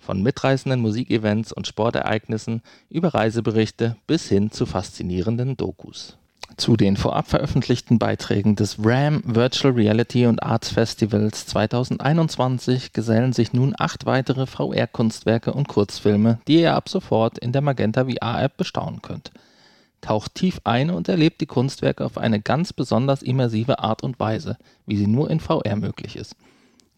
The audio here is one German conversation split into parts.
Von mitreißenden Musikevents und Sportereignissen über Reiseberichte bis hin zu faszinierenden Dokus. Zu den vorab veröffentlichten Beiträgen des RAM Virtual Reality und Arts Festivals 2021 gesellen sich nun acht weitere VR-Kunstwerke und Kurzfilme, die ihr ab sofort in der Magenta VR-App bestaunen könnt. Taucht tief ein und erlebt die Kunstwerke auf eine ganz besonders immersive Art und Weise, wie sie nur in VR möglich ist.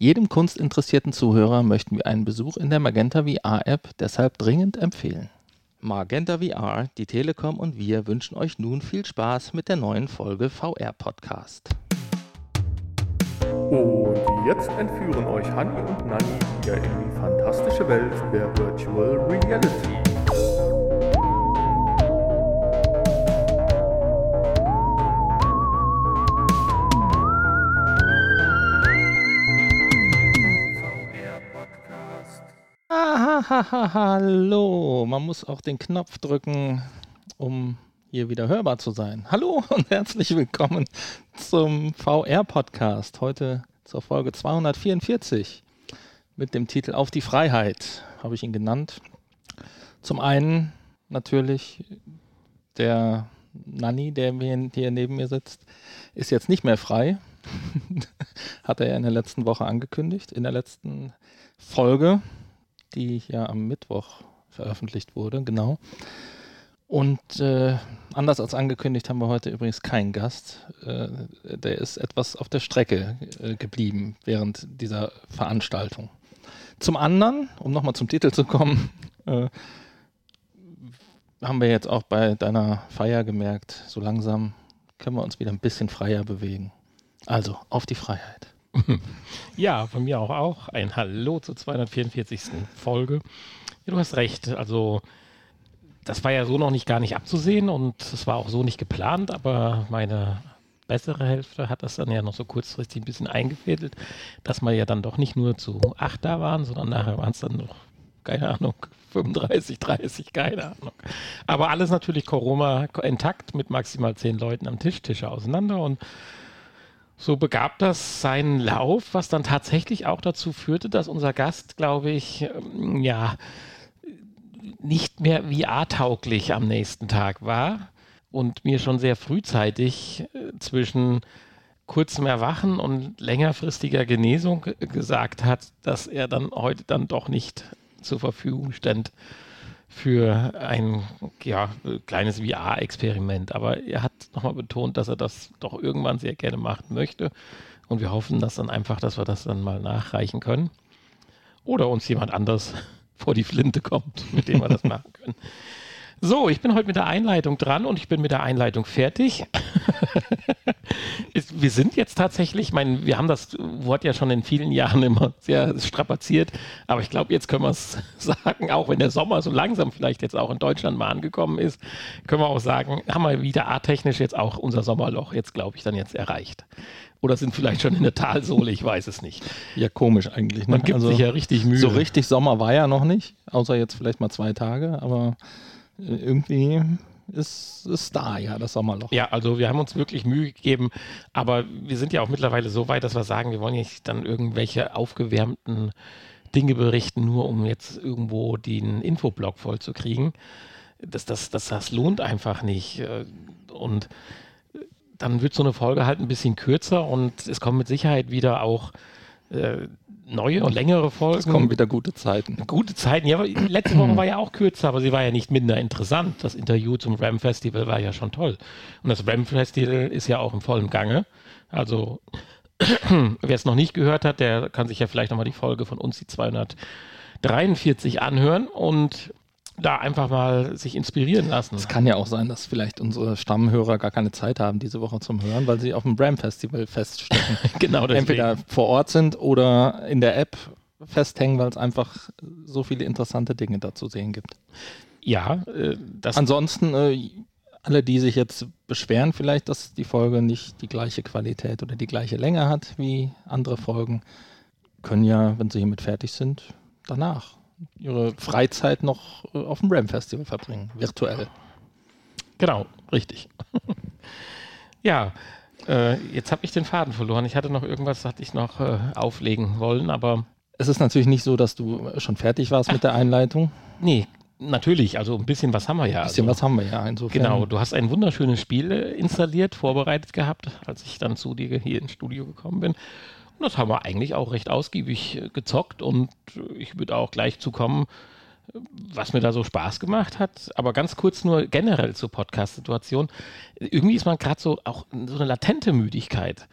Jedem kunstinteressierten Zuhörer möchten wir einen Besuch in der Magenta VR-App deshalb dringend empfehlen. Magenta VR, die Telekom und wir wünschen euch nun viel Spaß mit der neuen Folge VR Podcast. Und jetzt entführen euch Hanni und Nanni wieder in die fantastische Welt der Virtual Reality. Hallo, man muss auch den Knopf drücken, um hier wieder hörbar zu sein. Hallo und herzlich willkommen zum VR-Podcast. Heute zur Folge 244 mit dem Titel Auf die Freiheit, habe ich ihn genannt. Zum einen natürlich der Nanni, der hier neben mir sitzt, ist jetzt nicht mehr frei. Hat er ja in der letzten Woche angekündigt, in der letzten Folge die ja am Mittwoch veröffentlicht wurde, genau. Und äh, anders als angekündigt haben wir heute übrigens keinen Gast. Äh, der ist etwas auf der Strecke äh, geblieben während dieser Veranstaltung. Zum anderen, um nochmal zum Titel zu kommen, äh, haben wir jetzt auch bei deiner Feier gemerkt, so langsam können wir uns wieder ein bisschen freier bewegen. Also auf die Freiheit. Ja, von mir auch, auch ein Hallo zur 244. Folge. Ja, du hast recht. Also, das war ja so noch nicht gar nicht abzusehen und es war auch so nicht geplant, aber meine bessere Hälfte hat das dann ja noch so kurzfristig ein bisschen eingefädelt, dass wir ja dann doch nicht nur zu acht da waren, sondern nachher waren es dann noch, keine Ahnung, 35, 30, keine Ahnung. Aber alles natürlich Corona intakt mit maximal zehn Leuten am Tisch, Tische auseinander und so begab das seinen Lauf, was dann tatsächlich auch dazu führte, dass unser Gast, glaube ich, ähm, ja, nicht mehr VR-tauglich am nächsten Tag war und mir schon sehr frühzeitig äh, zwischen kurzem Erwachen und längerfristiger Genesung gesagt hat, dass er dann heute dann doch nicht zur Verfügung stand für ein ja, kleines VR-Experiment. Aber er hat nochmal betont, dass er das doch irgendwann sehr gerne machen möchte. Und wir hoffen, dass dann einfach, dass wir das dann mal nachreichen können. Oder uns jemand anders vor die Flinte kommt, mit dem wir das machen können. So, ich bin heute mit der Einleitung dran und ich bin mit der Einleitung fertig. wir sind jetzt tatsächlich, ich meine, wir haben das Wort ja schon in vielen Jahren immer sehr strapaziert, aber ich glaube, jetzt können wir es sagen, auch wenn der Sommer so langsam vielleicht jetzt auch in Deutschland mal angekommen ist, können wir auch sagen, haben wir wieder arttechnisch jetzt auch unser Sommerloch jetzt, glaube ich, dann jetzt erreicht. Oder sind vielleicht schon in der Talsohle, ich weiß es nicht. Ja, komisch eigentlich. Ne? Man gibt also, sich ja richtig Mühe. So richtig Sommer war ja noch nicht, außer jetzt vielleicht mal zwei Tage, aber irgendwie ist, ist da, ja, das Sommerloch. Ja, also wir haben uns wirklich Mühe gegeben, aber wir sind ja auch mittlerweile so weit, dass wir sagen, wir wollen nicht dann irgendwelche aufgewärmten Dinge berichten, nur um jetzt irgendwo den Infoblock voll zu kriegen. Das, das, das, das lohnt einfach nicht. Und dann wird so eine Folge halt ein bisschen kürzer und es kommen mit Sicherheit wieder auch äh, neue und längere Folgen. Es kommen wieder gute Zeiten. Gute Zeiten. Ja, letzte Woche war ja auch kürzer, aber sie war ja nicht minder interessant. Das Interview zum Ram Festival war ja schon toll. Und das Ram Festival ist ja auch im vollen Gange. Also, wer es noch nicht gehört hat, der kann sich ja vielleicht nochmal die Folge von uns, die 243, anhören. Und da einfach mal sich inspirieren lassen. Es kann ja auch sein, dass vielleicht unsere Stammhörer gar keine Zeit haben diese Woche zum Hören, weil sie auf dem Bram Festival feststecken. genau, deswegen. Entweder vor Ort sind oder in der App festhängen, weil es einfach so viele interessante Dinge da zu sehen gibt. Ja, äh. Ansonsten äh, alle, die sich jetzt beschweren, vielleicht, dass die Folge nicht die gleiche Qualität oder die gleiche Länge hat wie andere Folgen, können ja, wenn sie hiermit fertig sind, danach ihre Freizeit noch äh, auf dem Ram Festival verbringen, virtuell. Genau, richtig. ja, äh, jetzt habe ich den Faden verloren. Ich hatte noch irgendwas, hatte ich noch äh, auflegen wollen, aber. Es ist natürlich nicht so, dass du schon fertig warst Ach, mit der Einleitung. Nee, natürlich. Also ein bisschen was haben wir ja. Ein bisschen also, was haben wir ja. Insofern. Genau, du hast ein wunderschönes Spiel äh, installiert, vorbereitet gehabt, als ich dann zu dir hier ins Studio gekommen bin. Das haben wir eigentlich auch recht ausgiebig äh, gezockt und ich würde auch gleich zukommen, was mir da so Spaß gemacht hat. Aber ganz kurz nur generell zur Podcast-Situation. Irgendwie ist man gerade so auch so eine latente Müdigkeit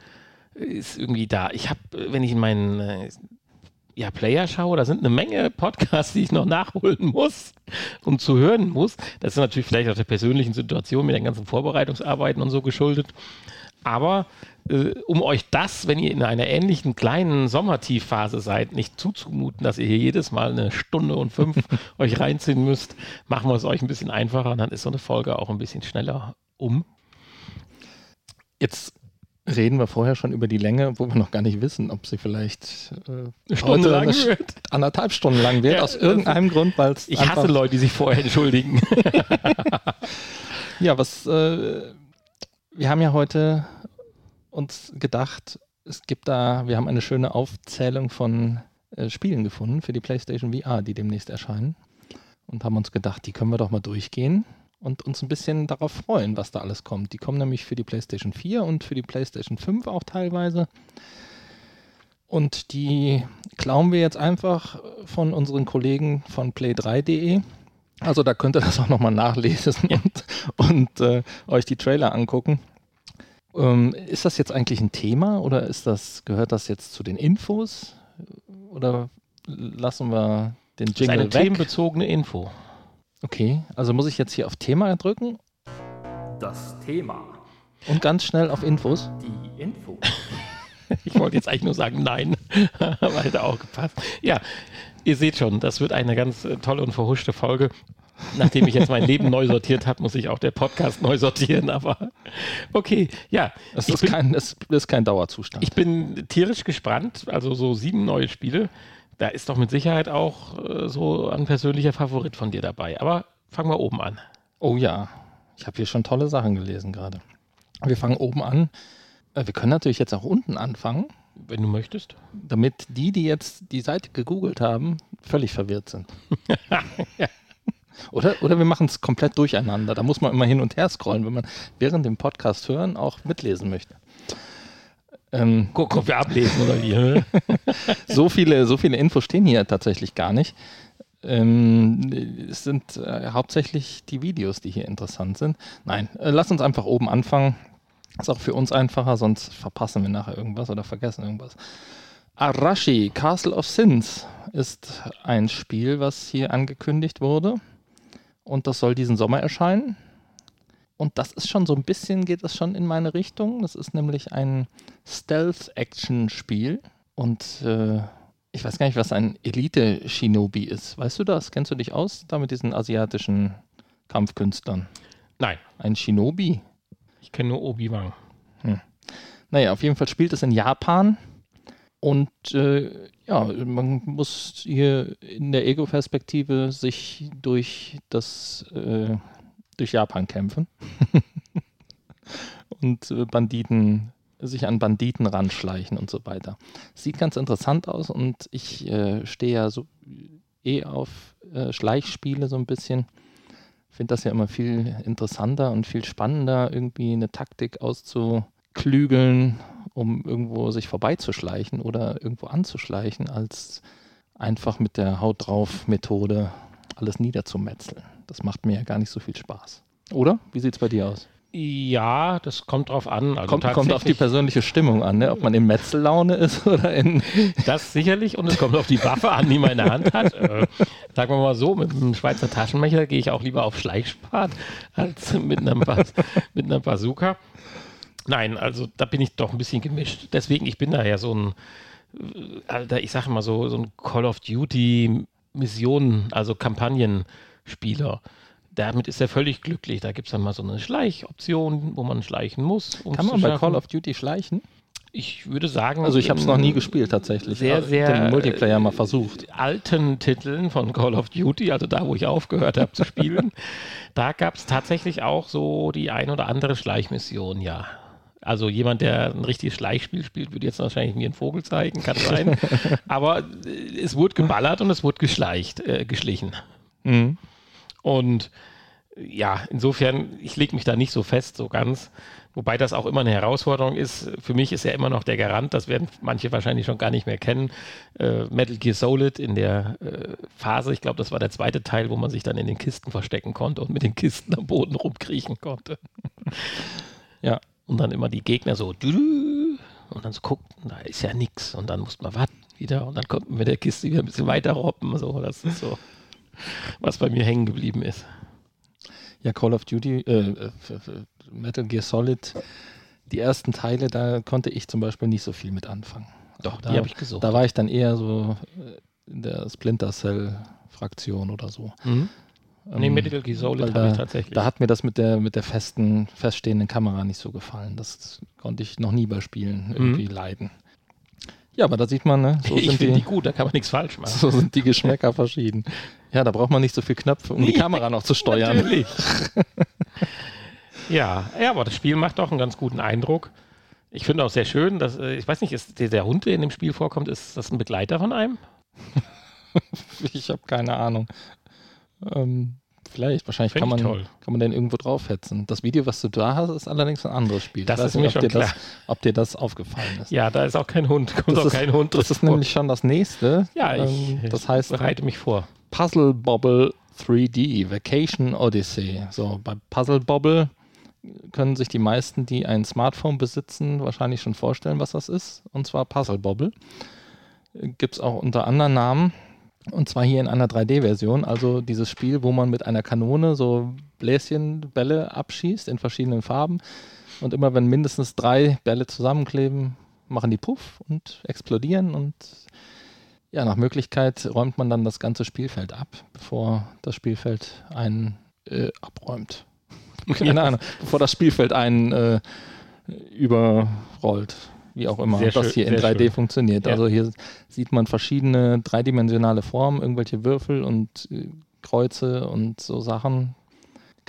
ist irgendwie da. Ich habe, wenn ich in meinen äh, ja, Player schaue, da sind eine Menge Podcasts, die ich noch nachholen muss und zu hören muss. Das ist natürlich vielleicht auch der persönlichen Situation mit den ganzen Vorbereitungsarbeiten und so geschuldet. Aber äh, um euch das, wenn ihr in einer ähnlichen kleinen Sommertiefphase seid, nicht zuzumuten, dass ihr hier jedes Mal eine Stunde und fünf euch reinziehen müsst, machen wir es euch ein bisschen einfacher und dann ist so eine Folge auch ein bisschen schneller um. Jetzt reden wir vorher schon über die Länge, wo wir noch gar nicht wissen, ob sie vielleicht äh, Stunde lang wird. anderthalb Stunden lang wird, ja, aus irgendeinem Grund, weil es. Ich hasse Leute, die sich vorher entschuldigen. ja, was äh, wir haben ja heute uns gedacht, es gibt da, wir haben eine schöne Aufzählung von äh, Spielen gefunden für die PlayStation VR, die demnächst erscheinen. Und haben uns gedacht, die können wir doch mal durchgehen und uns ein bisschen darauf freuen, was da alles kommt. Die kommen nämlich für die PlayStation 4 und für die PlayStation 5 auch teilweise. Und die klauen wir jetzt einfach von unseren Kollegen von play3.de. Also da könnt ihr das auch nochmal nachlesen und, und äh, euch die Trailer angucken. Ähm, ist das jetzt eigentlich ein Thema oder ist das, gehört das jetzt zu den Infos? Oder lassen wir den Jingle das ist eine weg? themenbezogene Info. Okay, also muss ich jetzt hier auf Thema drücken? Das Thema. Und ganz schnell auf Infos? Die Info. ich wollte jetzt eigentlich nur sagen, nein, aber hätte auch gepasst. Ja, ihr seht schon, das wird eine ganz äh, tolle und verhuschte Folge. Nachdem ich jetzt mein Leben neu sortiert habe, muss ich auch der Podcast neu sortieren. Aber okay, ja. Das ist, bin, kein, das ist kein Dauerzustand. Ich bin tierisch gespannt. Also so sieben neue Spiele. Da ist doch mit Sicherheit auch äh, so ein persönlicher Favorit von dir dabei. Aber fangen wir oben an. Oh ja, ich habe hier schon tolle Sachen gelesen gerade. Wir fangen oben an. Äh, wir können natürlich jetzt auch unten anfangen. Wenn du möchtest. Damit die, die jetzt die Seite gegoogelt haben, völlig verwirrt sind. ja. Oder, oder wir machen es komplett durcheinander. Da muss man immer hin und her scrollen, wenn man während dem Podcast hören auch mitlesen möchte. Ähm, Guck, ob wir ablesen oder wie. so, viele, so viele Infos stehen hier tatsächlich gar nicht. Ähm, es sind äh, hauptsächlich die Videos, die hier interessant sind. Nein, äh, lass uns einfach oben anfangen. Ist auch für uns einfacher, sonst verpassen wir nachher irgendwas oder vergessen irgendwas. Arashi, Castle of Sins ist ein Spiel, was hier angekündigt wurde und das soll diesen Sommer erscheinen. Und das ist schon so ein bisschen, geht das schon in meine Richtung. Das ist nämlich ein Stealth-Action-Spiel. Und äh, ich weiß gar nicht, was ein Elite-Shinobi ist. Weißt du das? Kennst du dich aus da mit diesen asiatischen Kampfkünstlern? Nein. Ein Shinobi? Ich kenne nur Obi-Wan. Hm. Naja, auf jeden Fall spielt es in Japan. Und äh, ja, man muss hier in der Ego-Perspektive sich durch das äh, durch Japan kämpfen und äh, Banditen sich an Banditen ranschleichen und so weiter. Sieht ganz interessant aus und ich äh, stehe ja so eh auf äh, Schleichspiele so ein bisschen. Finde das ja immer viel interessanter und viel spannender, irgendwie eine Taktik auszuklügeln um irgendwo sich vorbeizuschleichen oder irgendwo anzuschleichen, als einfach mit der Haut drauf Methode alles niederzumetzeln. Das macht mir ja gar nicht so viel Spaß. Oder? Wie sieht es bei dir aus? Ja, das kommt drauf an. Also kommt, kommt auf die persönliche Stimmung an, ne? ob man in Metzellaune ist oder in. Das sicherlich und es kommt auf die Waffe an, die man in der Hand hat. Äh, sagen wir mal so, mit einem Schweizer Taschenmesser gehe ich auch lieber auf Schleichspart als mit einem, Bas mit einer Bazooka. Nein, also da bin ich doch ein bisschen gemischt. Deswegen, ich bin da ja so ein, äh, Alter, ich sage mal so, so ein Call of Duty Missionen, also Kampagnenspieler. Damit ist er völlig glücklich. Da gibt es dann mal so eine Schleichoption, wo man schleichen muss. Kann man bei Call of Duty schleichen? Ich würde sagen. Also ich habe es noch nie gespielt tatsächlich. Sehr, sehr. Den Multiplayer mal versucht. Alten Titeln von Call of Duty, also da, wo ich aufgehört habe zu spielen, da gab es tatsächlich auch so die ein oder andere Schleichmission, ja. Also jemand, der ein richtiges Schleichspiel spielt, würde jetzt wahrscheinlich mir einen Vogel zeigen, kann sein. Aber äh, es wurde geballert und es wurde geschleicht, äh, geschlichen. Mhm. Und ja, insofern, ich lege mich da nicht so fest, so ganz. Wobei das auch immer eine Herausforderung ist. Für mich ist ja immer noch der Garant, das werden manche wahrscheinlich schon gar nicht mehr kennen, äh, Metal Gear Solid in der äh, Phase, ich glaube, das war der zweite Teil, wo man sich dann in den Kisten verstecken konnte und mit den Kisten am Boden rumkriechen konnte. ja, und dann immer die Gegner so und dann so gucken, da ist ja nichts und dann muss man warten wieder und dann man mit der Kiste wieder ein bisschen weiter robben. So, das ist so, was bei mir hängen geblieben ist. Ja, Call of Duty, äh, äh Metal Gear Solid, die ersten Teile, da konnte ich zum Beispiel nicht so viel mit anfangen. Doch, da, die habe ich gesucht. Da war ich dann eher so äh, in der Splinter Cell Fraktion oder so. Mhm. Nee, ähm, Medical Gear Solid habe ich tatsächlich. Da hat mir das mit der, mit der festen, feststehenden Kamera nicht so gefallen. Das konnte ich noch nie bei Spielen irgendwie mhm. leiden. Ja, aber da sieht man, ne? So ich finde die gut, da kann man nichts falsch machen. So sind die Geschmäcker verschieden. Ja, da braucht man nicht so viel Knöpfe, um die Kamera noch zu steuern. Natürlich. ja, ja, aber das Spiel macht auch einen ganz guten Eindruck. Ich finde auch sehr schön, dass, äh, ich weiß nicht, ist der, der Hund, der in dem Spiel vorkommt, ist das ein Begleiter von einem? ich habe keine Ahnung. Ähm, vielleicht, wahrscheinlich kann man, kann man den irgendwo draufhetzen. Das Video, was du da hast, ist allerdings ein anderes Spiel. Das ist mir nicht, schon dir klar. Das, ob dir das aufgefallen ist. Ja, da ist auch kein Hund. Kommt das auch ist, kein Hund. Das ist nämlich schon das nächste. Ja, ich, ähm, das heißt, bereite mich vor. Puzzle Bobble 3D, Vacation Odyssey. So, bei Puzzle Bobble können sich die meisten, die ein Smartphone besitzen, wahrscheinlich schon vorstellen, was das ist. Und zwar Puzzle Bobble. Gibt es auch unter anderen Namen. Und zwar hier in einer 3D-Version, also dieses Spiel, wo man mit einer Kanone so Bläschenbälle abschießt in verschiedenen Farben. Und immer wenn mindestens drei Bälle zusammenkleben, machen die Puff und explodieren. Und ja, nach Möglichkeit räumt man dann das ganze Spielfeld ab, bevor das Spielfeld einen äh, abräumt. Keine Ahnung, bevor das Spielfeld einen äh, überrollt wie auch immer sehr das hier in 3D schön. funktioniert. Ja. Also hier sieht man verschiedene dreidimensionale Formen, irgendwelche Würfel und äh, Kreuze und so Sachen.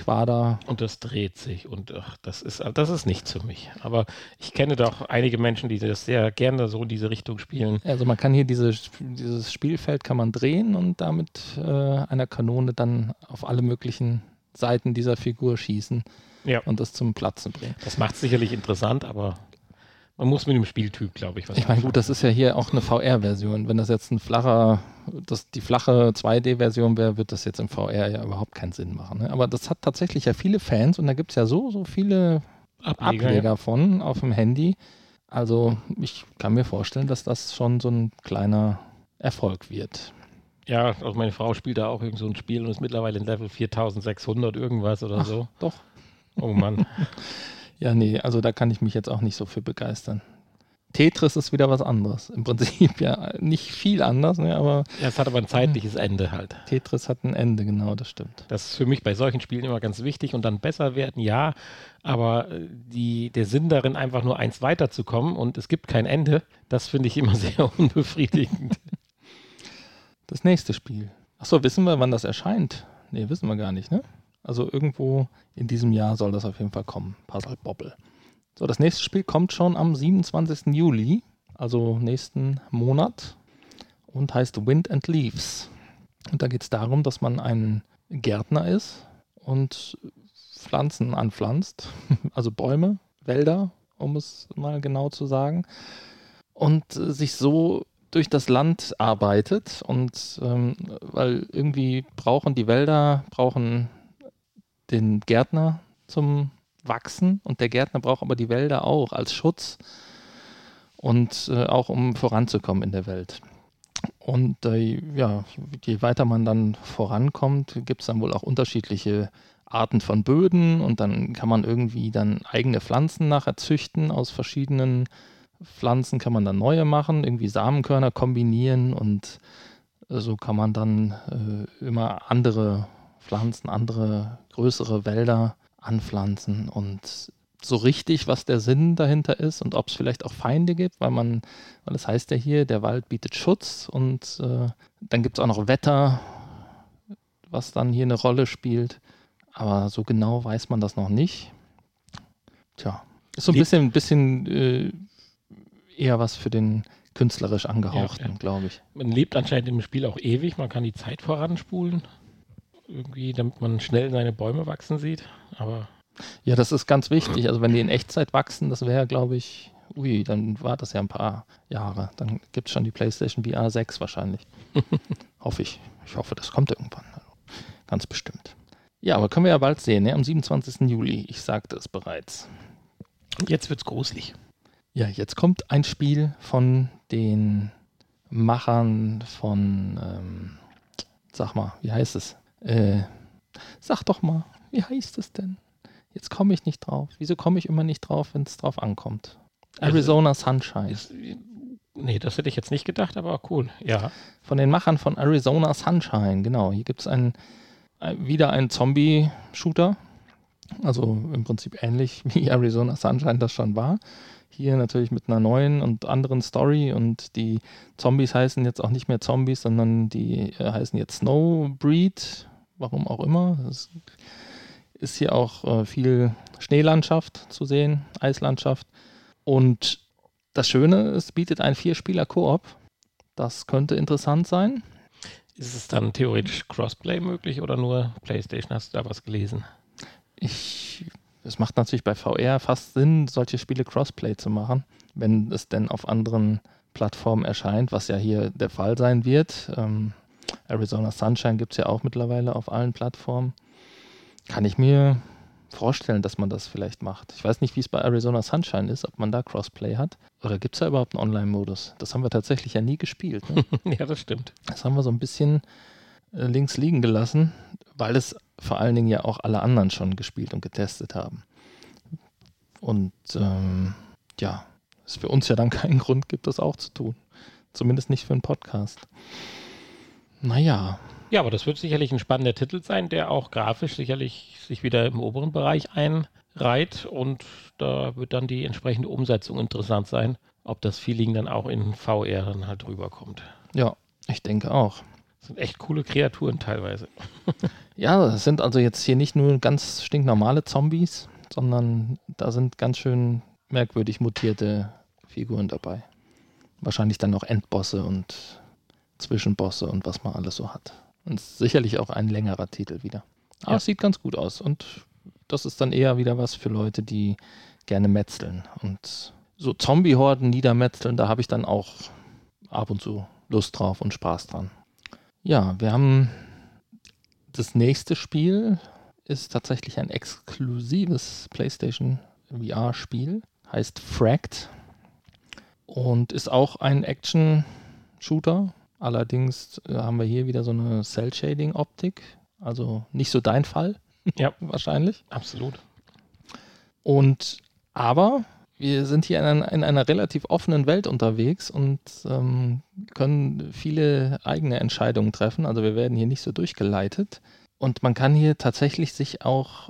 Quader. Und das dreht sich und ach, das ist das ist nichts für mich. Aber ich kenne doch einige Menschen, die das sehr gerne so in diese Richtung spielen. Also man kann hier diese, dieses Spielfeld kann man drehen und damit äh, einer Kanone dann auf alle möglichen Seiten dieser Figur schießen ja. und das zum Platzen bringen. Das macht es sicherlich interessant, aber man muss mit dem Spieltyp, glaube ich, was Ich meine, gut, das ist ja hier auch eine VR-Version. Wenn das jetzt ein flacher, das, die flache 2D-Version wäre, wird das jetzt im VR ja überhaupt keinen Sinn machen. Ne? Aber das hat tatsächlich ja viele Fans und da gibt es ja so, so viele Ableger, Ableger ja. von auf dem Handy. Also ich kann mir vorstellen, dass das schon so ein kleiner Erfolg wird. Ja, auch meine Frau spielt da auch irgend so ein Spiel und ist mittlerweile in Level 4600 irgendwas oder Ach, so. Doch. Oh Mann. Ja, nee, also da kann ich mich jetzt auch nicht so für begeistern. Tetris ist wieder was anderes. Im Prinzip ja nicht viel anders, ne, aber. Ja, es hat aber ein zeitliches Ende halt. Tetris hat ein Ende, genau, das stimmt. Das ist für mich bei solchen Spielen immer ganz wichtig und dann besser werden, ja, aber äh, die, der Sinn darin, einfach nur eins weiterzukommen und es gibt kein Ende, das finde ich immer sehr unbefriedigend. Das nächste Spiel. Achso, wissen wir, wann das erscheint? Nee, wissen wir gar nicht, ne? Also irgendwo in diesem Jahr soll das auf jeden Fall kommen. Puzzle Bobble. So, das nächste Spiel kommt schon am 27. Juli, also nächsten Monat, und heißt Wind and Leaves. Und da geht es darum, dass man ein Gärtner ist und Pflanzen anpflanzt, also Bäume, Wälder, um es mal genau zu sagen, und sich so durch das Land arbeitet und ähm, weil irgendwie brauchen die Wälder, brauchen den Gärtner zum Wachsen und der Gärtner braucht aber die Wälder auch als Schutz und äh, auch um voranzukommen in der Welt. Und äh, ja, je weiter man dann vorankommt, gibt es dann wohl auch unterschiedliche Arten von Böden und dann kann man irgendwie dann eigene Pflanzen nachher züchten. Aus verschiedenen Pflanzen kann man dann neue machen, irgendwie Samenkörner kombinieren und äh, so kann man dann äh, immer andere Pflanzen, andere größere Wälder anpflanzen und so richtig, was der Sinn dahinter ist und ob es vielleicht auch Feinde gibt, weil man, weil das heißt ja hier, der Wald bietet Schutz und äh, dann gibt es auch noch Wetter, was dann hier eine Rolle spielt. Aber so genau weiß man das noch nicht. Tja, ist so ein bisschen, bisschen äh, eher was für den künstlerisch angehauchten, ja, ja. glaube ich. Man lebt anscheinend im Spiel auch ewig, man kann die Zeit voranspulen. Irgendwie, damit man schnell seine Bäume wachsen sieht. Aber ja, das ist ganz wichtig. Also wenn die in Echtzeit wachsen, das wäre, glaube ich, ui, dann war das ja ein paar Jahre. Dann gibt es schon die PlayStation VR 6 wahrscheinlich. hoffe ich. Ich hoffe, das kommt irgendwann. Also, ganz bestimmt. Ja, aber können wir ja bald sehen, ne? am 27. Juli. Ich sagte es bereits. Jetzt wird's gruselig. Ja, jetzt kommt ein Spiel von den Machern von, ähm, sag mal, wie heißt es? Äh, sag doch mal, wie heißt es denn? Jetzt komme ich nicht drauf. Wieso komme ich immer nicht drauf, wenn es drauf ankommt? Also, Arizona also, Sunshine. Ist, nee, das hätte ich jetzt nicht gedacht, aber cool, ja. Von den Machern von Arizona Sunshine, genau. Hier gibt es ein, ein, wieder einen Zombie-Shooter. Also im Prinzip ähnlich wie Arizona Sunshine das schon war. Hier natürlich mit einer neuen und anderen Story und die Zombies heißen jetzt auch nicht mehr Zombies, sondern die äh, heißen jetzt Snowbreed, warum auch immer. Das ist hier auch äh, viel Schneelandschaft zu sehen, Eislandschaft. Und das Schöne, es bietet ein Vier-Spieler-Koop. Das könnte interessant sein. Ist es dann theoretisch Crossplay möglich oder nur PlayStation? Hast du da was gelesen? Ich, es macht natürlich bei VR fast Sinn, solche Spiele Crossplay zu machen, wenn es denn auf anderen Plattformen erscheint, was ja hier der Fall sein wird. Ähm, Arizona Sunshine gibt es ja auch mittlerweile auf allen Plattformen. Kann ich mir vorstellen, dass man das vielleicht macht. Ich weiß nicht, wie es bei Arizona Sunshine ist, ob man da Crossplay hat. Oder gibt es da überhaupt einen Online-Modus? Das haben wir tatsächlich ja nie gespielt. Ne? ja, das stimmt. Das haben wir so ein bisschen äh, links liegen gelassen, weil es vor allen Dingen ja auch alle anderen schon gespielt und getestet haben. Und ähm, ja, es für uns ja dann keinen Grund gibt, das auch zu tun. Zumindest nicht für einen Podcast. Naja, ja, aber das wird sicherlich ein spannender Titel sein, der auch grafisch sicherlich sich wieder im oberen Bereich einreiht und da wird dann die entsprechende Umsetzung interessant sein, ob das Feeling dann auch in VR dann halt rüberkommt. Ja, ich denke auch. Das sind echt coole Kreaturen teilweise. ja, das sind also jetzt hier nicht nur ganz stinknormale Zombies, sondern da sind ganz schön merkwürdig mutierte Figuren dabei. Wahrscheinlich dann noch Endbosse und Zwischenbosse und was man alles so hat. Und sicherlich auch ein längerer Titel wieder. Aber ja. es sieht ganz gut aus. Und das ist dann eher wieder was für Leute, die gerne metzeln. Und so Zombie-Horden niedermetzeln, da habe ich dann auch ab und zu Lust drauf und Spaß dran. Ja, wir haben das nächste Spiel ist tatsächlich ein exklusives PlayStation VR-Spiel, heißt Fract und ist auch ein Action-Shooter Allerdings äh, haben wir hier wieder so eine Cell-Shading-Optik. Also nicht so dein Fall. Ja, wahrscheinlich. Absolut. Und aber wir sind hier in einer, in einer relativ offenen Welt unterwegs und ähm, können viele eigene Entscheidungen treffen. Also wir werden hier nicht so durchgeleitet. Und man kann hier tatsächlich sich auch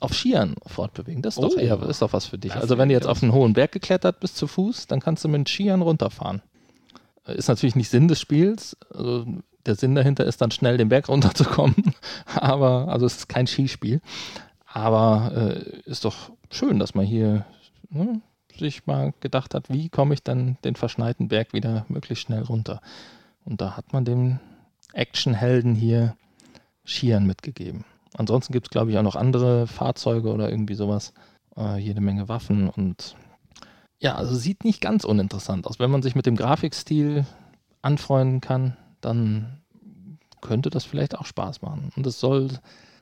auf Skiern fortbewegen. Das ist, oh, doch, eher, ist doch was für dich. Also wenn du jetzt auf einen hohen Berg geklettert bist zu Fuß, dann kannst du mit Skiern runterfahren. Ist natürlich nicht Sinn des Spiels. Also der Sinn dahinter ist dann schnell den Berg runterzukommen. Aber, also es ist kein Skispiel. Aber äh, ist doch schön, dass man hier ne, sich mal gedacht hat, wie komme ich dann den verschneiten Berg wieder möglichst schnell runter. Und da hat man dem Actionhelden hier Skiern mitgegeben. Ansonsten gibt es, glaube ich, auch noch andere Fahrzeuge oder irgendwie sowas. Äh, jede Menge Waffen und ja, also sieht nicht ganz uninteressant aus. Wenn man sich mit dem Grafikstil anfreunden kann, dann könnte das vielleicht auch Spaß machen. Und es soll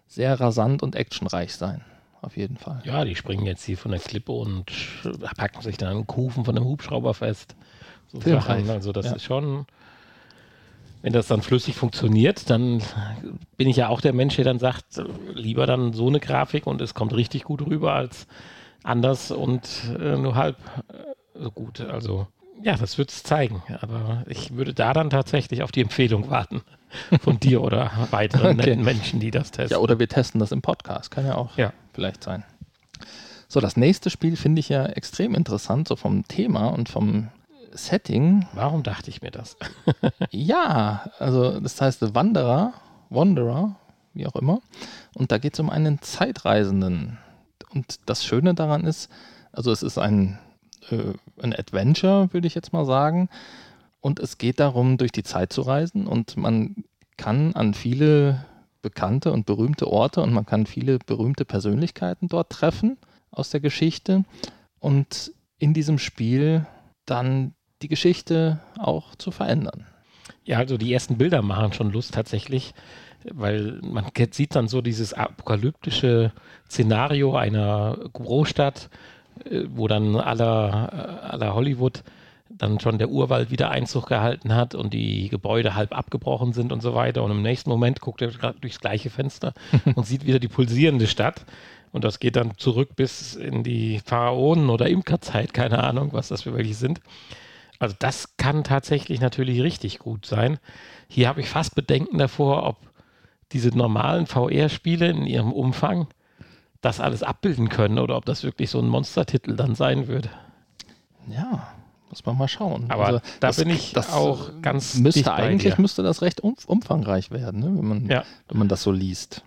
sehr rasant und actionreich sein. Auf jeden Fall. Ja, die springen jetzt hier von der Klippe und packen sich dann einen Kufen von einem Hubschrauber fest. So Sachen. Also das ja. ist schon, wenn das dann flüssig funktioniert, dann bin ich ja auch der Mensch, der dann sagt, lieber dann so eine Grafik und es kommt richtig gut rüber, als anders und äh, nur halb äh, so gut. Also ja, das wird es zeigen. Aber ich würde da dann tatsächlich auf die Empfehlung warten. von dir oder weiteren Okay. Menschen, die das testen. Ja, oder wir testen das im Podcast. Kann ja auch Ja. vielleicht sein. So, das nächste Spiel finde ich ja extrem interessant, so vom Thema und vom Setting. Warum dachte ich mir das? Ja, also das heißt The Wanderer, Wanderer, wie auch immer. Und da geht es um einen Zeitreisenden. Und das Schöne daran ist, also es ist ein, äh, ein Adventure, würde ich jetzt mal sagen. Und es geht darum, durch die Zeit zu reisen. Und man kann an viele bekannte und berühmte Orte und man kann viele berühmte Persönlichkeiten dort treffen aus der Geschichte. Und in diesem Spiel dann die Geschichte auch zu verändern. Ja, also die ersten Bilder machen schon Lust tatsächlich, weil man sieht dann so dieses apokalyptische Szenario einer Großstadt, äh, wo dann aller, äh, aller Hollywood dann schon der Urwald wieder Einzug gehalten hat und die Gebäude halb abgebrochen sind und so weiter. Und im nächsten Moment guckt er gerade durchs gleiche Fenster und sieht wieder die pulsierende Stadt. Und das geht dann zurück bis in die Pharaonen- oder Imkerzeit, keine Ahnung, was das für welche sind. Also das kann tatsächlich natürlich richtig gut sein. Hier habe ich fast Bedenken davor, ob diese normalen VR-Spiele in ihrem Umfang das alles abbilden können oder ob das wirklich so ein Monstertitel dann sein würde. Ja, muss man mal schauen. Aber Also, da das- bin ich das auch ganz müsste eigentlich dir. müsste das recht um, umfangreich werden, ne? wenn, man, Ja. wenn man das so liest.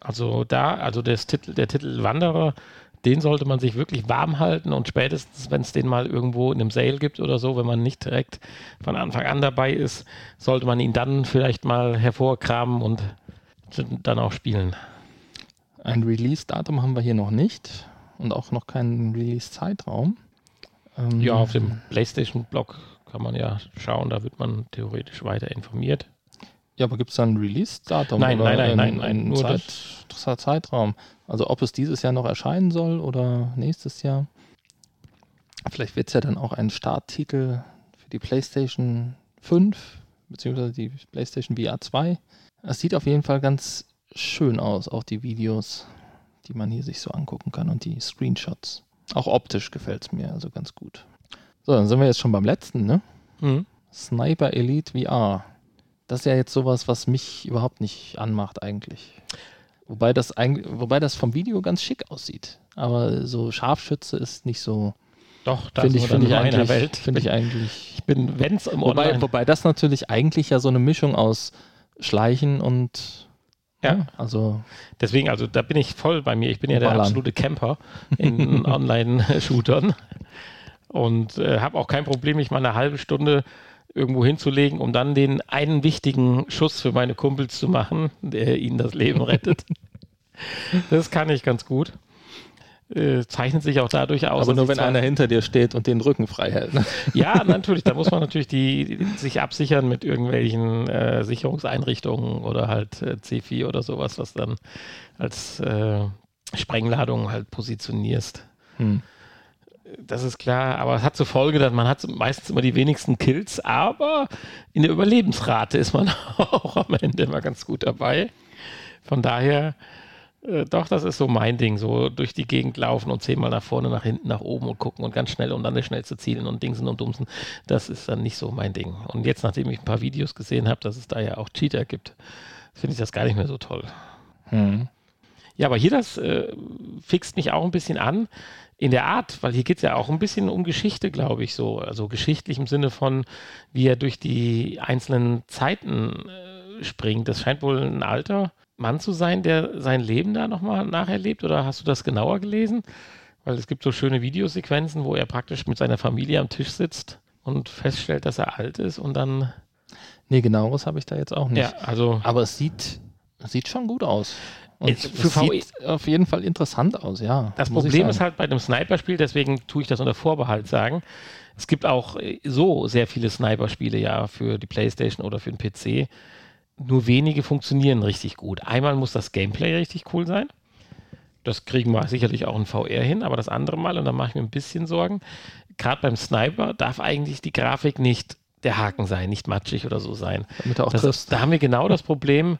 Also da, also das Titel, der Titel Wanderer, den sollte man sich wirklich warm halten und spätestens, wenn es den mal irgendwo in einem Sale gibt oder so, wenn man nicht direkt von Anfang an dabei ist, sollte man ihn dann vielleicht mal hervorkramen und dann auch spielen. Ein Release-Datum haben wir hier noch nicht und auch noch keinen Release-Zeitraum. Ähm, Ja, auf dem PlayStation-Blog kann man ja schauen, da wird man theoretisch weiter informiert. Ja, aber gibt es da ein Release-Datum? Nein, nein, nein, ein- nein, nein, ein nur Zeit, das Zeitraum. Also ob es dieses Jahr noch erscheinen soll oder nächstes Jahr. Vielleicht wird es ja dann auch ein Starttitel für die PlayStation 5 beziehungsweise die PlayStation VR 2. Es sieht auf jeden Fall ganz schön aus, auch die Videos, die man hier sich so angucken kann und die Screenshots. Auch optisch gefällt es mir also ganz gut. So, dann sind wir jetzt schon beim letzten, ne? Mhm. Sniper Elite VR. Das ist ja jetzt sowas, was mich überhaupt nicht anmacht eigentlich. Wobei das, eigentlich, wobei das vom Video ganz schick aussieht. Aber so Scharfschütze ist nicht so. Doch, da Finde ich, finde ich, eigentlich, Welt. finde ich eigentlich. Ich bin, wenn es im Wobei, Online... wobei das natürlich eigentlich ja so eine Mischung aus Schleichen und. Ja. also Deswegen, also da bin ich voll bei mir. Ich bin ja der Ballern. absolute Camper in Online-Shootern und äh, habe auch kein Problem, mich mal eine halbe Stunde irgendwo hinzulegen, um dann den einen wichtigen Schuss für meine Kumpels zu machen, der ihnen das Leben rettet. das kann ich ganz gut. Äh, zeichnet sich auch dadurch aus. aber nur wenn einer hinter dir steht und den Rücken frei hält. Ne? ja, natürlich. Da muss man natürlich die, die sich absichern mit irgendwelchen äh, Sicherungseinrichtungen oder halt äh, C4 oder sowas, was dann als äh, Sprengladung halt positionierst. Hm. Das ist klar, aber es hat zur Folge, dass man hat meistens immer die wenigsten Kills, aber in der Überlebensrate ist man auch am Ende immer ganz gut dabei. Von daher, äh, doch, das ist so mein Ding, so durch die Gegend laufen und zehnmal nach vorne, nach hinten, nach oben und gucken und ganz schnell und dann das schnellste zielen und Dingsen und Dumsen, das ist dann nicht so mein Ding. Und jetzt, nachdem ich ein paar Videos gesehen habe, dass es da ja auch Cheater gibt, finde ich das gar nicht mehr so toll. Hm. Ja, aber hier das äh, fixt mich auch ein bisschen an in der Art, weil hier geht es ja auch ein bisschen um Geschichte, glaube ich, so. Also geschichtlich im Sinne von, wie er durch die einzelnen Zeiten äh, springt. Das scheint wohl ein alter Mann zu sein, der sein Leben da nochmal nacherlebt. Oder hast du das genauer gelesen? Weil es gibt so schöne Videosequenzen, wo er praktisch mit seiner Familie am Tisch sitzt und feststellt, dass er alt ist und dann. Nee, genaueres habe ich da jetzt auch nicht. Ja, also. Aber es sieht, es sieht schon gut aus. Und Es- für es VE sieht auf jeden Fall interessant aus, ja. Das Problem ist halt bei dem Sniper-Spiel, deswegen tue ich das unter Vorbehalt sagen. Es gibt auch äh, so sehr viele Sniper-Spiele ja für die Playstation oder für den PC. Nur wenige funktionieren richtig gut. Einmal muss das Gameplay richtig cool sein. Das kriegen wir sicherlich auch in VR hin, aber das andere Mal, und da mache ich mir ein bisschen Sorgen, gerade beim Sniper darf eigentlich die Grafik nicht der Haken sein, nicht matschig oder so sein. Damit du auch Das, da haben wir genau das Problem,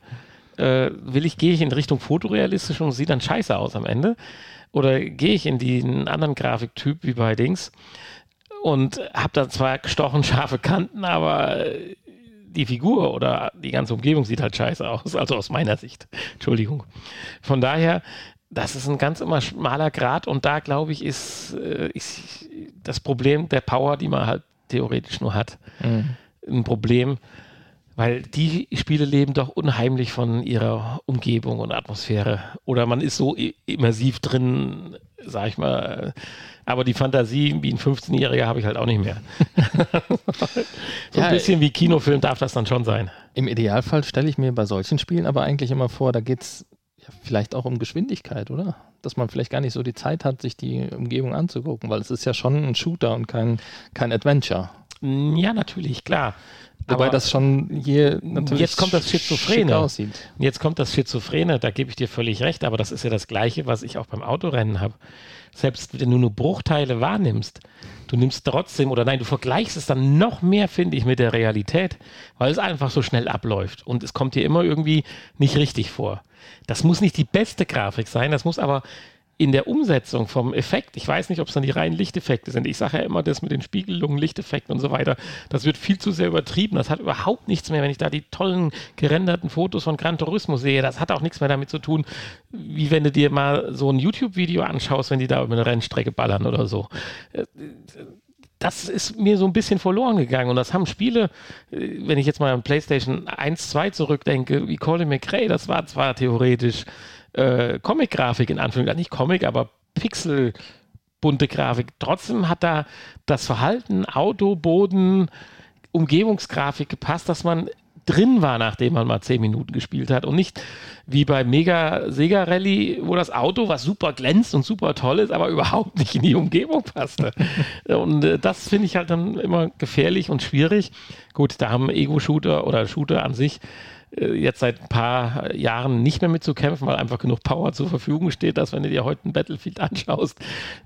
äh, will ich, gehe ich in Richtung fotorealistisch und sieht dann scheiße aus am Ende? Oder gehe ich in den anderen Grafiktyp wie bei Dings und habe da zwar gestochen scharfe Kanten, aber äh, die Figur oder die ganze Umgebung sieht halt scheiße aus, also aus meiner Sicht. Entschuldigung. Von daher, das ist ein ganz immer schmaler Grad und da glaube ich, ist, äh, ist das Problem der Power, die man halt theoretisch nur hat, mhm. ein Problem, weil die Spiele leben doch unheimlich von ihrer Umgebung und Atmosphäre. Oder man ist so immersiv drin, sag ich mal. Aber die Fantasie wie ein 15-Jähriger habe ich halt auch nicht mehr. so ja, ein bisschen wie Kinofilm darf das dann schon sein. Im Idealfall stelle ich mir bei solchen Spielen aber eigentlich immer vor, da geht es ja, vielleicht auch um Geschwindigkeit, oder? Dass man vielleicht gar nicht so die Zeit hat, sich die Umgebung anzugucken, weil es ist ja schon ein Shooter und kein, kein Adventure. Ja, natürlich, klar. Wobei Aber das schon hier natürlich jetzt kommt das Schizophrene. Aussieht. Jetzt kommt das Schizophrene, da gebe ich dir völlig recht, aber das ist ja das Gleiche, was ich auch beim Autorennen habe. Selbst wenn du nur Bruchteile wahrnimmst, du nimmst trotzdem, oder nein, du vergleichst es dann noch mehr, finde ich, mit der Realität, weil es einfach so schnell abläuft und es kommt dir immer irgendwie nicht richtig vor. Das muss nicht die beste Grafik sein, das muss aber in der Umsetzung vom Effekt, ich weiß nicht, ob es dann die reinen Lichteffekte sind. Ich sage ja immer, das mit den Spiegelungen, Lichteffekten und so weiter, das wird viel zu sehr übertrieben. Das hat überhaupt nichts mehr, wenn ich da die tollen gerenderten Fotos von Gran Turismo sehe. Das hat auch nichts mehr damit zu tun, wie wenn du dir mal so ein YouTube-Video anschaust, wenn die da über eine Rennstrecke ballern oder so das ist mir so ein bisschen verloren gegangen. Und das haben Spiele, wenn ich jetzt mal an PlayStation 1, 2 zurückdenke, wie Colin McRae, das war zwar theoretisch äh, Comic-Grafik in Anführungszeichen, nicht Comic, aber Pixel bunte Grafik. Trotzdem hat da das Verhalten, Auto, Boden, Umgebungsgrafik gepasst, dass man drin war, nachdem man mal zehn Minuten gespielt hat und nicht wie bei Mega Sega Rally, wo das Auto, was super glänzt und super toll ist, aber überhaupt nicht in die Umgebung passte. und äh, das finde ich halt dann immer gefährlich und schwierig. Gut, da haben Ego-Shooter oder Shooter an sich jetzt seit ein paar Jahren nicht mehr mitzukämpfen, weil einfach genug Power zur Verfügung steht, dass wenn du dir heute ein Battlefield anschaust,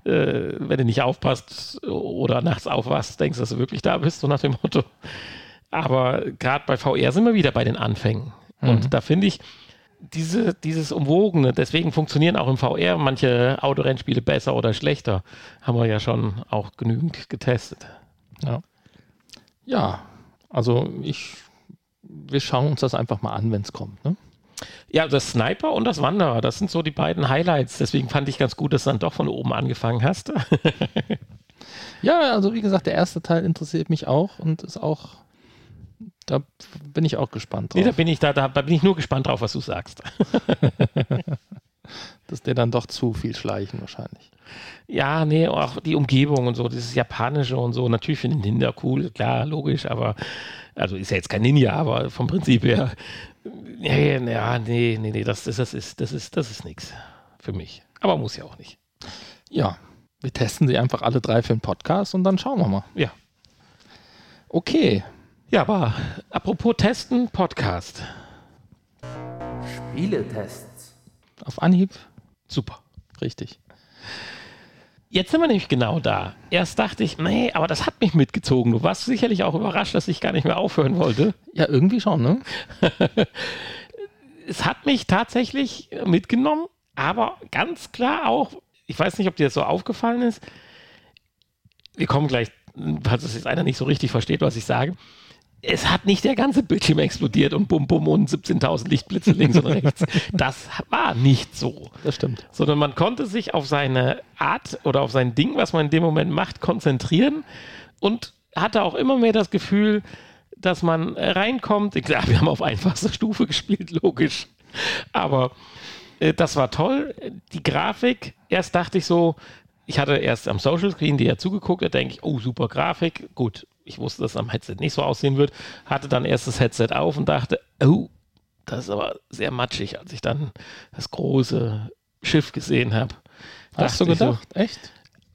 äh, wenn du nicht aufpasst oder nachts aufwachst, denkst, dass du wirklich da bist, so nach dem Motto. Aber gerade bei VR sind wir wieder bei den Anfängen. Mhm. Und da finde ich, diese, dieses Umwogene, deswegen funktionieren auch im VR manche Autorennspiele besser oder schlechter, haben wir ja schon auch genügend getestet. Ja, ja also ich wir schauen uns das einfach mal an, wenn es kommt. Ne? Ja, das Sniper und das Wanderer, das sind so die beiden Highlights. Deswegen fand ich ganz gut, dass du dann doch von oben angefangen hast. ja, also wie gesagt, der erste Teil interessiert mich auch und ist auch, da bin ich auch gespannt drauf. Nee, da bin ich, da, da bin ich nur gespannt drauf, was du sagst. das ist dir dann doch zu viel Schleichen wahrscheinlich. Ja, nee, auch die Umgebung und so, dieses Japanische und so. Natürlich finde ich Ninja cool, klar, logisch, aber also ist ja jetzt kein Ninja, aber vom Prinzip her. Ja, ja nee, nee, nee, das, das, das ist, das ist, das ist nichts für mich. Aber muss ja auch nicht. Ja, wir testen sie einfach alle drei für den Podcast und dann schauen wir mal. Ja. Okay. Ja, aber apropos Testen, Podcast. Spieletests. Auf Anhieb? Super. Richtig. Jetzt sind wir nämlich genau da. Erst dachte ich, nee, aber das hat mich mitgezogen. Du warst sicherlich auch überrascht, dass ich gar nicht mehr aufhören wollte. Ja, irgendwie schon, ne? es hat mich tatsächlich mitgenommen, aber ganz klar auch, ich weiß nicht, ob dir das so aufgefallen ist. Wir kommen gleich, falls es jetzt einer nicht so richtig versteht, was ich sage es hat nicht der ganze Bildschirm explodiert und bum bum und 17.000 Lichtblitze links und rechts. Das war nicht so. Das stimmt. Sondern man konnte sich auf seine Art oder auf sein Ding, was man in dem Moment macht, konzentrieren und hatte auch immer mehr das Gefühl, dass man reinkommt. Klar, wir haben auf einfachster Stufe gespielt, logisch. Aber äh, das war toll. Die Grafik, erst dachte ich so, ich hatte erst am Social Screen die ja zugeguckt, da denke ich, oh, super Grafik, gut, ich wusste, dass es am Headset nicht so aussehen wird, hatte dann erst das Headset auf und dachte, oh, das ist aber sehr matschig, als ich dann das große Schiff gesehen habe. Hast du gedacht? So, Echt?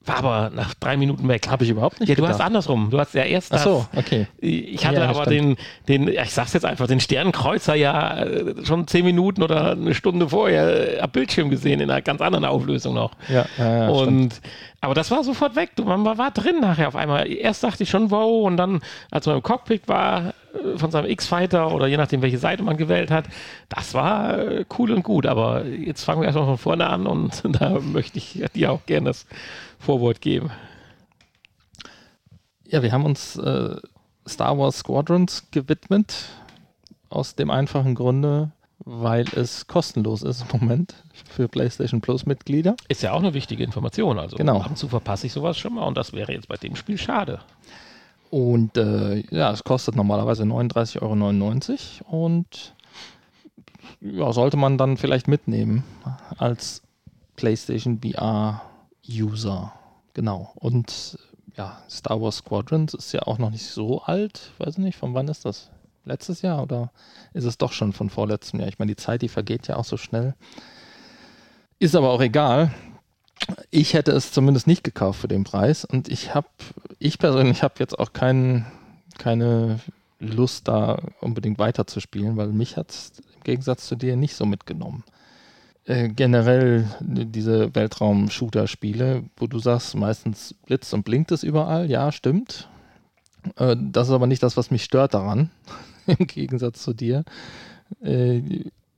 War aber nach drei Minuten weg. Habe ich überhaupt nicht Ja, gedacht. du hast andersrum. Du hast ja erst. Ach so, okay. Ich hatte ja, aber den, den, ja, ich sag's jetzt einfach, den Sternenkreuzer ja äh, schon zehn Minuten oder eine Stunde vorher äh, am Bildschirm gesehen, in einer ganz anderen Auflösung noch. Ja, ja, ja Und, stimmt. aber das war sofort weg. Man war drin nachher auf einmal. Erst dachte ich schon, wow, und dann, als man im Cockpit war, von seinem X-Fighter oder je nachdem, welche Seite man gewählt hat, das war cool und gut. Aber jetzt fangen wir erstmal von vorne an und da möchte ich dir auch gerne das Vorwort geben. Ja, wir haben uns äh, Star Wars Squadrons gewidmet. Aus dem einfachen Grunde, weil es kostenlos ist im Moment für PlayStation Plus Mitglieder. Ist ja auch eine wichtige Information. Also Genau. ab und zu verpasse ich sowas schon mal und das wäre jetzt bei dem Spiel schade. Und äh, ja, es kostet normalerweise 39,99 Euro und ja, sollte man dann vielleicht mitnehmen als PlayStation VR-User. Genau. Und ja, Star Wars Squadrons ist ja auch noch nicht so alt. Weiß nicht, von wann ist das? Letztes Jahr oder ist es doch schon von vorletztem Jahr? Ich meine, die Zeit, die vergeht ja auch so schnell. Ist aber auch egal. Ich hätte es zumindest nicht gekauft für den Preis und ich habe, ich persönlich habe jetzt auch kein, keine Lust da unbedingt weiterzuspielen, weil mich hat es im Gegensatz zu dir nicht so mitgenommen. Äh, generell diese Weltraum-Shooter-Spiele, wo du sagst, meistens blitzt und blinkt es überall, ja, stimmt. Äh, das ist aber nicht das, was mich stört daran, im Gegensatz zu dir. Äh,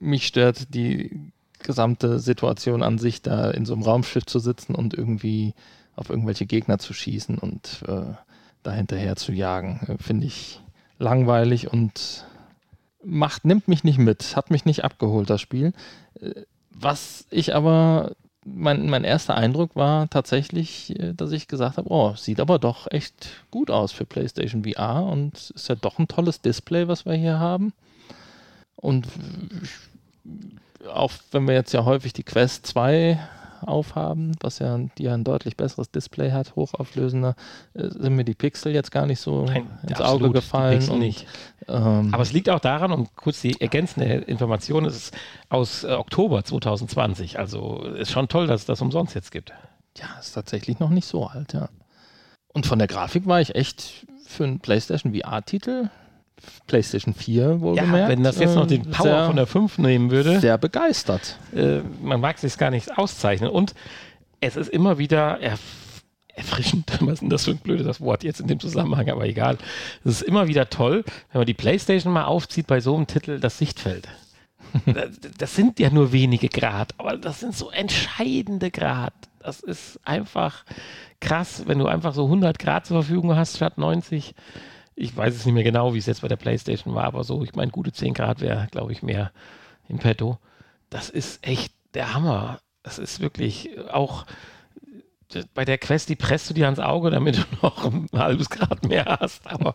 mich stört die gesamte Situation an sich, da in so einem Raumschiff zu sitzen und irgendwie auf irgendwelche Gegner zu schießen und äh, da hinterher zu jagen. Äh, Finde ich langweilig und macht, nimmt mich nicht mit, hat mich nicht abgeholt, das Spiel. Äh, Was ich aber, mein, mein erster Eindruck war tatsächlich, äh, dass ich gesagt habe, oh, sieht aber doch echt gut aus für PlayStation VR und ist ja doch ein tolles Display, was wir hier haben. Und ich, auch wenn wir jetzt ja häufig die Quest 2 aufhaben, was ja, die ja ein deutlich besseres Display hat, hochauflösender, äh, sind mir die Pixel jetzt gar nicht so Nein, ins absolut, Auge gefallen. Und, nicht. Ähm, Aber es liegt auch daran, und kurz die ergänzende Information, es ist aus äh, Oktober 2020. Also ist schon toll, dass es das umsonst jetzt gibt. ja, ist tatsächlich noch nicht so alt, ja. Und von der Grafik war ich echt für einen PlayStation VR-Titel, PlayStation 4 wohlgemerkt, wenn das jetzt noch den äh, Power sehr, von der 5 nehmen würde, sehr begeistert. äh, man mag sich gar nicht auszeichnen. Und es ist immer wieder erf erfrischend, was ist denn das für ein blödes Wort jetzt in dem Zusammenhang, aber egal. Es ist immer wieder toll, wenn man die Playstation mal aufzieht bei so einem Titel, das Sichtfeld. das, das sind ja nur wenige Grad, aber das sind so entscheidende Grad. Das ist einfach krass, wenn du einfach so 100 Grad zur Verfügung hast statt 90. Ich weiß es nicht mehr genau, wie es jetzt bei der Playstation war, aber so, ich meine, gute 10 Grad wäre, glaube ich, mehr im Petto. Das ist echt der Hammer. Das ist wirklich auch bei der Quest, die presst du dir ans Auge, damit du noch ein halbes Grad mehr hast. Aber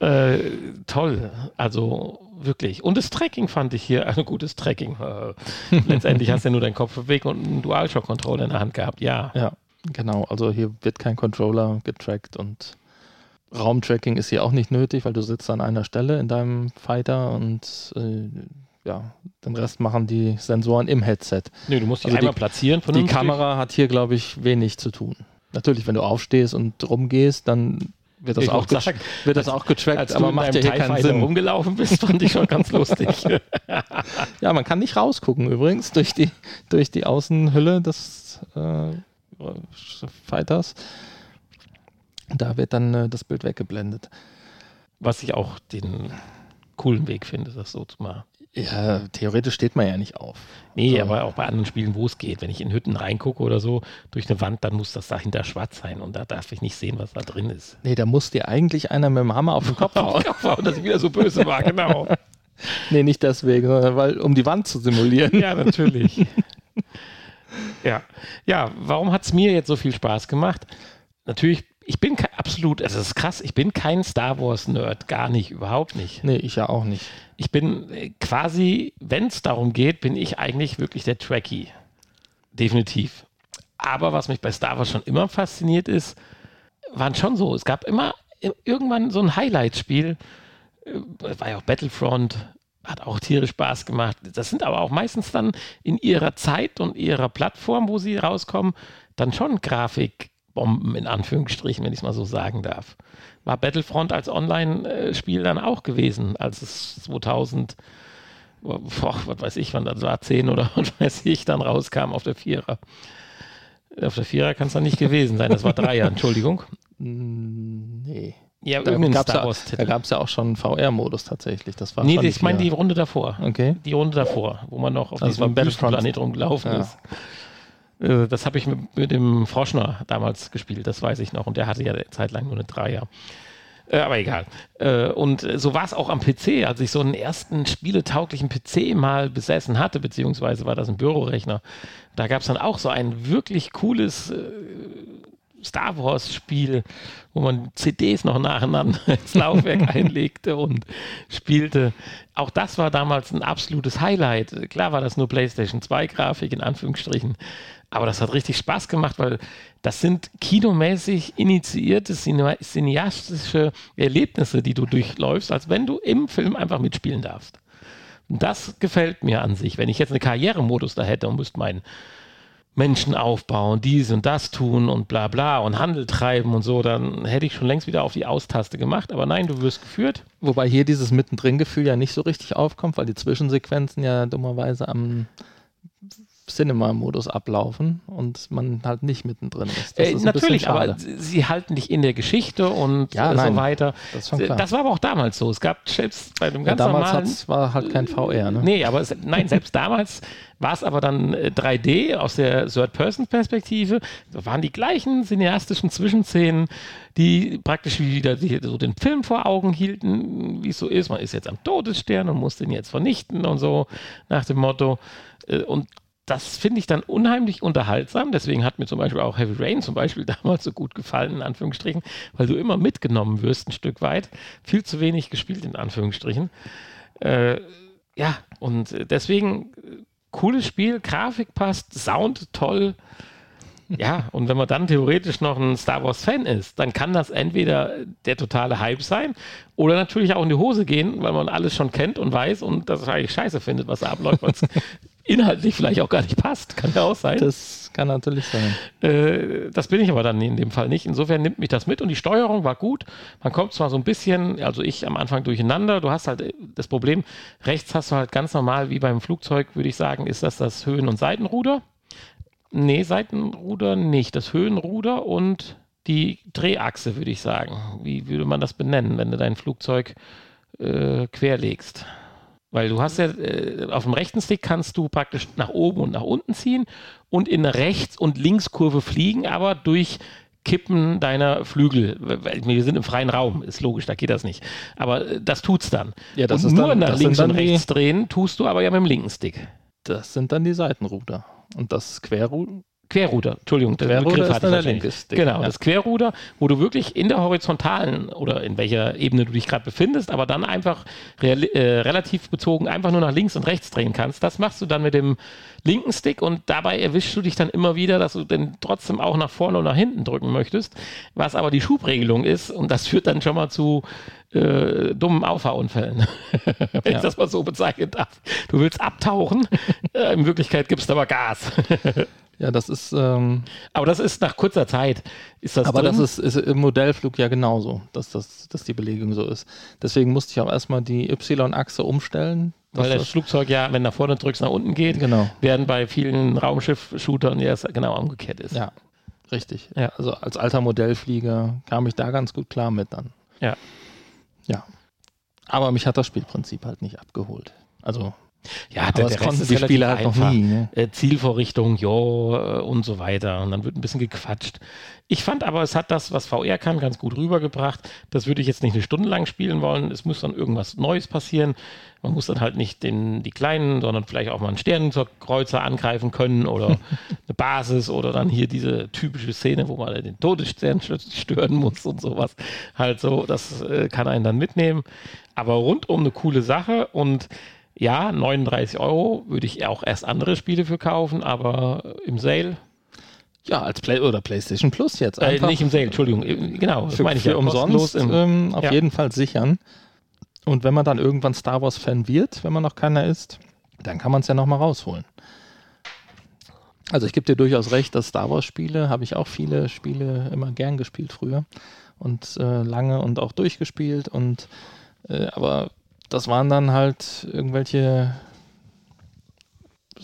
äh, toll. Also wirklich. Und das Tracking fand ich hier ein gutes Tracking. Äh, letztendlich hast du ja nur deinen Kopf bewegt und einen DualShock-Controller in der Hand gehabt. Ja. Ja, genau. Also hier wird kein Controller getrackt und Raumtracking ist hier auch nicht nötig, weil du sitzt an einer Stelle in deinem Fighter und äh, ja, den Rest machen die Sensoren im Headset. Nee, du musst dich Also die- einmal platzieren. Die vernünftig. Kamera hat hier, glaube ich, wenig zu tun. Natürlich, wenn du aufstehst und rumgehst, dann wird das, Ich auch, sagen, wird das auch getrackt, Als aber macht ja hier keinen Sinn. rumgelaufen bist, fand ich schon ganz lustig. Ja, man kann nicht rausgucken übrigens durch die, durch die Außenhülle des äh, Fighters. Da wird dann äh, das Bild weggeblendet. Was ich auch den coolen Weg finde, das so zu machen. Ja, theoretisch steht man ja nicht auf. Nee, So. aber auch bei anderen Spielen, wo es geht. Wenn ich in Hütten reingucke oder so, durch eine Wand, dann muss das dahinter schwarz sein und da darf ich nicht sehen, was da drin ist. Nee, da muss dir eigentlich einer mit dem Hammer auf den Kopf hauen. und dass ich wieder so böse war, genau. nee, nicht deswegen, sondern weil, um die Wand zu simulieren. Ja, natürlich. ja. ja, warum hat es mir jetzt so viel Spaß gemacht? Natürlich, ich bin absolut, also es ist krass, ich bin kein Star Wars-Nerd, gar nicht, überhaupt nicht. Nee, ich ja auch nicht. Ich bin äh, quasi, wenn es darum geht, bin ich eigentlich wirklich der Trekkie. Definitiv. Aber was mich bei Star Wars schon immer fasziniert ist, waren schon so, es gab immer irgendwann so ein Highlight-Spiel, äh, war ja auch Battlefront, hat auch tierisch Spaß gemacht. Das sind aber auch meistens dann in ihrer Zeit und ihrer Plattform, wo sie rauskommen, dann schon Grafikbomben in Anführungsstrichen, wenn ich es mal so sagen darf. War Battlefront als Online-Spiel dann auch gewesen, als es 2000, boah, was weiß ich, wann das war, 10 oder was weiß ich, dann rauskam auf der Vierer. Auf der Vierer kann es dann nicht gewesen sein, das war Dreier, Entschuldigung. Nee. Ja, Da gab es ja, auch schon einen VR-Modus tatsächlich. Das war Nee, ich meine die. Runde davor. Okay. Die Runde davor, wo man noch auf war diesem Battlefront. Wüstenplanet rumgelaufen Ja. ist. Äh, Das habe ich mit, mit dem Froschner damals gespielt, das weiß ich noch. Und der hatte ja eine Zeit lang nur eine Dreier. Äh, aber egal. Äh, und so war es auch am PC, als ich so einen ersten spieletauglichen PC mal besessen hatte, beziehungsweise war das ein Bürorechner. Da gab es dann auch so ein wirklich cooles äh, Star Wars-Spiel, wo man CDs noch nacheinander ins Laufwerk einlegte und spielte. Auch das war damals ein absolutes Highlight. Klar war das nur PlayStation 2-Grafik in Anführungsstrichen, aber das hat richtig Spaß gemacht, weil das sind kinomäßig initiierte cineastische Erlebnisse, die du durchläufst, als wenn du im Film einfach mitspielen darfst. Das gefällt mir an sich. Wenn ich jetzt einen Karrieremodus da hätte und müsste meinen Menschen aufbauen, dies und das tun und bla bla und Handel treiben und so, dann hätte ich schon längst wieder auf die Austaste gemacht. Aber nein, du wirst geführt. Wobei hier dieses Mittendrin-Gefühl ja nicht so richtig aufkommt, weil die Zwischensequenzen ja dummerweise am Cinema-Modus ablaufen und man halt nicht mittendrin ist. Äh, ist natürlich, aber sie halten dich in der Geschichte und ja, so weiter. Das, das, war aber auch damals so. Es gab selbst bei dem ganz ja, damals normalen... war halt kein VR, ne? Nee, aber es, nein, selbst damals war es aber dann 3D äh, aus der Third-Person-Perspektive. Da waren die gleichen cineastischen Zwischenszenen, die praktisch wieder so den Film vor Augen hielten, wie es so ist. Man ist jetzt am Todesstern und muss den jetzt vernichten und so nach dem Motto. Äh, und das finde ich dann unheimlich unterhaltsam. Deswegen hat mir zum Beispiel auch Heavy Rain zum Beispiel damals so gut gefallen, in Anführungsstrichen, weil du immer mitgenommen wirst, ein Stück weit. Viel zu wenig gespielt, in Anführungsstrichen. Äh, ja, und deswegen äh, cooles Spiel, Grafik passt, Sound toll. Ja, und wenn man dann theoretisch noch ein Star Wars-Fan ist, dann kann das entweder der totale Hype sein oder natürlich auch in die Hose gehen, weil man alles schon kennt und weiß und das eigentlich scheiße findet, was da abläuft, weil es inhaltlich vielleicht auch gar nicht passt. Kann ja auch sein. Das kann natürlich sein. Äh, das bin ich aber dann in dem Fall nicht. Insofern nimmt mich das mit und die Steuerung war gut. Man kommt zwar so ein bisschen, also ich am Anfang durcheinander. Du hast halt äh, das Problem, rechts hast du halt ganz normal, wie beim Flugzeug, würde ich sagen, ist das das Höhen- und Seitenruder. Nee, Seitenruder nicht. Das Höhenruder und die Drehachse, würde ich sagen. Wie würde man das benennen, wenn du dein Flugzeug äh, querlegst? Weil du hast ja, äh, auf dem rechten Stick kannst du praktisch nach oben und nach unten ziehen und in eine Rechts- und Linkskurve fliegen, aber durch Kippen deiner Flügel. Wir sind im freien Raum, ist logisch, da geht das nicht. Aber äh, das tut's dann. Ja, das und ist nur dann, nach links und rechts drehen tust du aber ja mit dem linken Stick. Das sind dann die Seitenruder. Und das Querruder, Querruder, Entschuldigung, der Querruder Begriff hatte ich linke Stick, Genau, ja. das Querruder, wo du wirklich in der horizontalen oder in welcher Ebene du dich gerade befindest, aber dann einfach äh, relativ bezogen einfach nur nach links und rechts drehen kannst. Das machst du dann mit dem linken Stick und dabei erwischst du dich dann immer wieder, dass du den trotzdem auch nach vorne und nach hinten drücken möchtest, was aber die Schubregelung ist und das führt dann schon mal zu äh, dummen Auffahrunfällen, wenn ja. ich das mal so bezeichnen darf. Du willst abtauchen, äh, in Wirklichkeit gibst du aber Gas. Ja, das ist. Ähm, aber das ist nach kurzer Zeit. Ist das aber drin? das ist, ist, im Modellflug ja genauso, dass, das, dass die Belegung so ist. Deswegen musste ich auch erstmal die Y-Achse umstellen. Weil das, das Flugzeug ja, wenn nach vorne drückst, nach unten geht, genau. während bei vielen Raumschiff-Shootern ja es genau umgekehrt ist. Ja, richtig. Ja. Also als alter Modellflieger kam ich da ganz gut klar mit dann. Ja. Ja. Aber mich hat das Spielprinzip halt nicht abgeholt. Also ja, der, der Rest ist die Spieler halt noch nie. Ne? Äh, Zielvorrichtung, jo und so weiter. Und dann wird ein bisschen gequatscht. Ich fand aber, es hat das, was VR kann, ganz gut rübergebracht. Das würde ich jetzt nicht eine Stunde lang spielen wollen. Es muss dann irgendwas Neues passieren. Man muss dann halt nicht den, die kleinen, sondern vielleicht auch mal einen Sternenkreuzer angreifen können oder eine Basis oder dann hier diese typische Szene, wo man den Todesstern stören muss und sowas. Halt so, das äh, kann einen dann mitnehmen. Aber rundum eine coole Sache und ja, 39 Euro würde ich auch erst andere Spiele für kaufen, aber im Sale. Ja, als Play oder PlayStation Plus jetzt. Äh, nicht im Sale, Entschuldigung. Äh, genau, das für, meine ich für ja. umsonst im, ähm, auf ja. jeden Fall sichern. Und wenn man dann irgendwann Star Wars-Fan wird, wenn man noch keiner ist, dann kann man es ja nochmal rausholen. Also ich gebe dir durchaus recht, dass Star Wars-Spiele, habe ich auch viele Spiele immer gern gespielt früher und äh, lange und auch durchgespielt. Und äh, aber das waren dann halt irgendwelche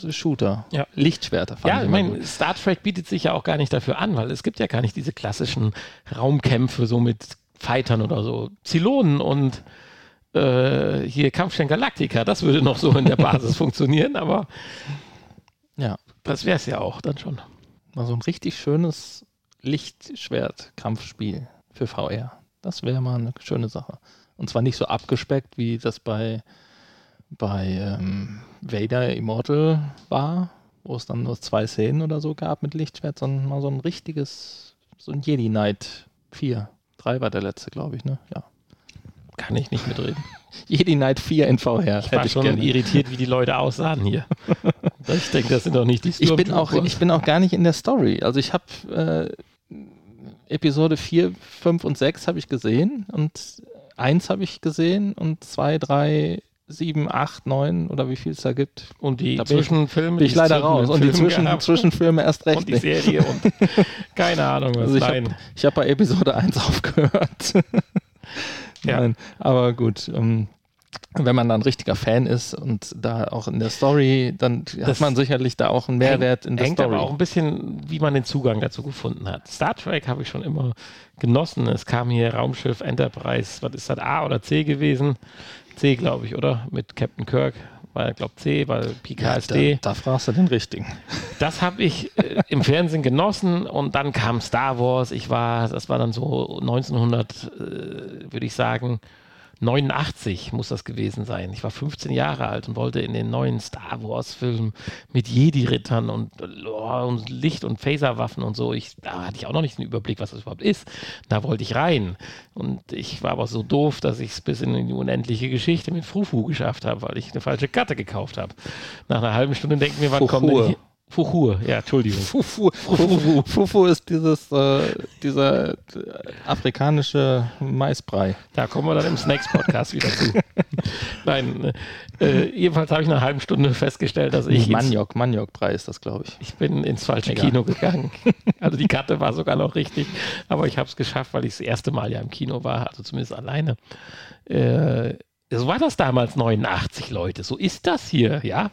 Shooter, ja. Lichtschwerter. ja, ich meine, Star Trek bietet sich ja auch gar nicht dafür an, weil es gibt ja gar nicht diese klassischen Raumkämpfe so mit Fightern oder so. Zylonen und äh, hier Kampfstern Galactica, das würde noch so in der Basis funktionieren, aber ja, das wäre es ja auch dann schon. Mal so ein richtig schönes Lichtschwert-Kampfspiel für VR. Das wäre mal eine schöne Sache. Und zwar nicht so abgespeckt, wie das bei, bei ähm, Vader Immortal war, wo es dann nur zwei Szenen oder so gab mit Lichtschwert, sondern mal so ein richtiges, so ein Jedi Knight 4. 3 war der letzte, glaube ich, ne? Ja. Kann ich nicht mitreden. Jedi Knight 4 in VR. Ich war schon gerne. irritiert, wie die Leute aussahen hier. ich denke, das sind doch nicht die ich bin auch Ich bin auch gar nicht in der Story. Also ich habe äh, Episode 4, 5 und 6 habe ich gesehen und 1 habe ich gesehen und 2, 3, 7, 8, 9 oder wie viel es da gibt. Und die Da bin ich- Zwischenfilme. Bin ich leider raus. Und die Zwischen gehabt. Zwischenfilme erst recht und die. Serie und keine Ahnung was. Also ich habe ich hab bei Episode 1 aufgehört. Ja. Nein, aber gut. Ähm, wenn man dann ein richtiger Fan ist und da auch in der Story, dann Das hat man sicherlich da auch einen Mehrwert in der Hängt Story. aber auch ein bisschen, wie man den Zugang dazu gefunden hat. Star Trek habe ich schon immer genossen. Es kam hier Raumschiff Enterprise, was ist das, A oder C gewesen? C, glaube ich, oder? Mit Captain Kirk. War, glaube C, weil PKSD. da, da fragst du den richtigen. Das habe ich äh, im Fernsehen genossen und dann kam Star Wars. Ich war, das war dann so 1900, äh, würde ich sagen, 89 muss das gewesen sein. Ich war 15 Jahre alt und wollte in den neuen Star Wars-Film mit Jedi-Rittern und, oh, und Licht- und Phaserwaffen und so. Ich, da hatte ich auch noch nicht den Überblick, was das überhaupt ist. Da wollte ich rein. Und ich war aber so doof, dass ich es bis in die unendliche Geschichte mit Frufu geschafft habe, weil ich eine falsche Karte gekauft habe. Nach einer halben Stunde denken wir, wann kommt denn Fuchur. hier? Fuchur, ja, Entschuldigung. Fufu, Fufu, Fufu ist dieses, äh, dieser äh, afrikanische Maisbrei. Da kommen wir dann im Snacks-Podcast wieder zu. Nein, äh, jedenfalls habe ich nach einer halben Stunde festgestellt, dass ich, Maniok, Maniokbrei ist das, glaube ich. ich bin ins falsche Egal. Kino gegangen. Also die Karte war sogar noch richtig, aber ich habe es geschafft, weil ich das erste Mal ja im Kino war, also zumindest alleine. Äh, so war das damals 89, Leute. So ist das hier, ja.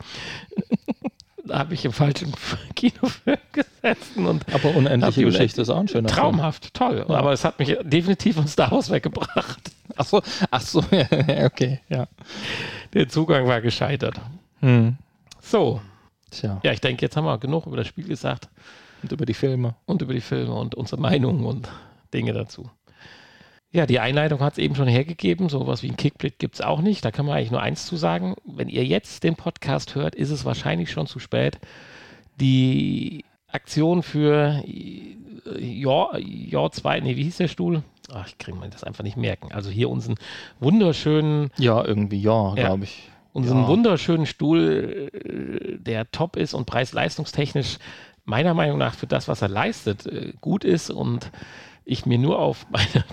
Habe ich im falschen Kinofilm gesessen und Aber unendliche Geschichte ist auch ein schöner Film. traumhaft, toll. Aber es hat mich definitiv von Star Wars weggebracht. Ach so, ach so, ja, okay, ja. Der Zugang war gescheitert. Hm. So, Tja, ja, ich denke, jetzt haben wir genug über das Spiel gesagt und über die Filme. und über die Filme und unsere Meinungen und Dinge dazu. Ja, die Einleitung hat es eben schon hergegeben. Sowas wie ein Kickblit gibt es auch nicht. Da kann man eigentlich nur eins zu sagen. Wenn ihr jetzt den Podcast hört, ist es wahrscheinlich schon zu spät. Die Aktion für Jahr, Jahr 2, nee, wie hieß der Stuhl? Ach, ich kriege mir das einfach nicht merken. Also hier unseren wunderschönen Ja, irgendwie, ja, Ja. glaube ich. unseren Ja. wunderschönen Stuhl, äh, der top ist und preis-leistungstechnisch meiner Meinung nach für das, was er leistet, äh, gut ist und ich mir nur auf meine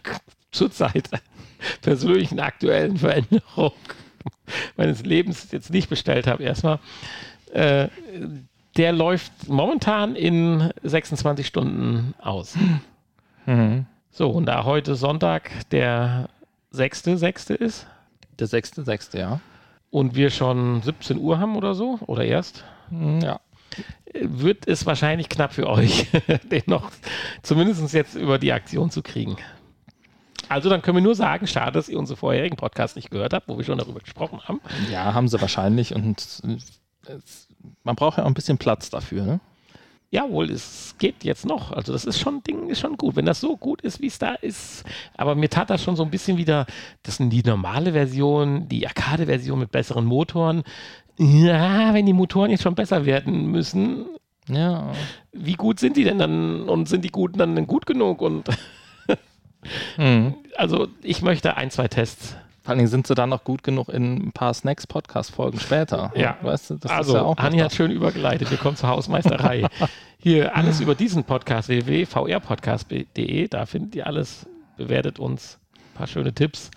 zurzeit persönlichen aktuellen Veränderung meines Lebens jetzt nicht bestellt habe. Erstmal, äh, der läuft momentan in 26 Stunden aus. Mhm. So, und da heute Sonntag der 6.6. ist, Der sechste, sechste, ja. und wir schon 17 Uhr haben oder so, oder erst, Hm, Ja. wird es wahrscheinlich knapp für euch, den noch zumindest jetzt über die Aktion zu kriegen. Also dann können wir nur sagen, schade, dass ihr unsere vorherigen Podcasts nicht gehört habt, wo wir schon darüber gesprochen haben. Ja, haben sie wahrscheinlich und es, man braucht ja auch ein bisschen Platz dafür, ne? Jawohl, es geht jetzt noch. Also das ist schon Ding, ist schon gut. Wenn das so gut ist, wie es da ist. Aber mir tat das schon so ein bisschen wieder, das sind die normale Version, die Arcade-Version mit besseren Motoren. Ja, wenn die Motoren jetzt schon besser werden müssen, Ja. wie gut sind die denn dann und sind die guten dann gut genug? Und Mhm. also ich möchte ein, zwei Tests. Vor allen Dingen sind sie dann noch gut genug in ein paar Snacks-Podcast-Folgen später. Ja. Weißt du, das also, ist ja auch Hanni hat schön übergeleitet. Wir kommen zur Hausmeisterei. Hier alles über diesen Podcast, www.vrpodcast.de. Da findet ihr alles. Bewertet uns. Ein paar schöne Tipps.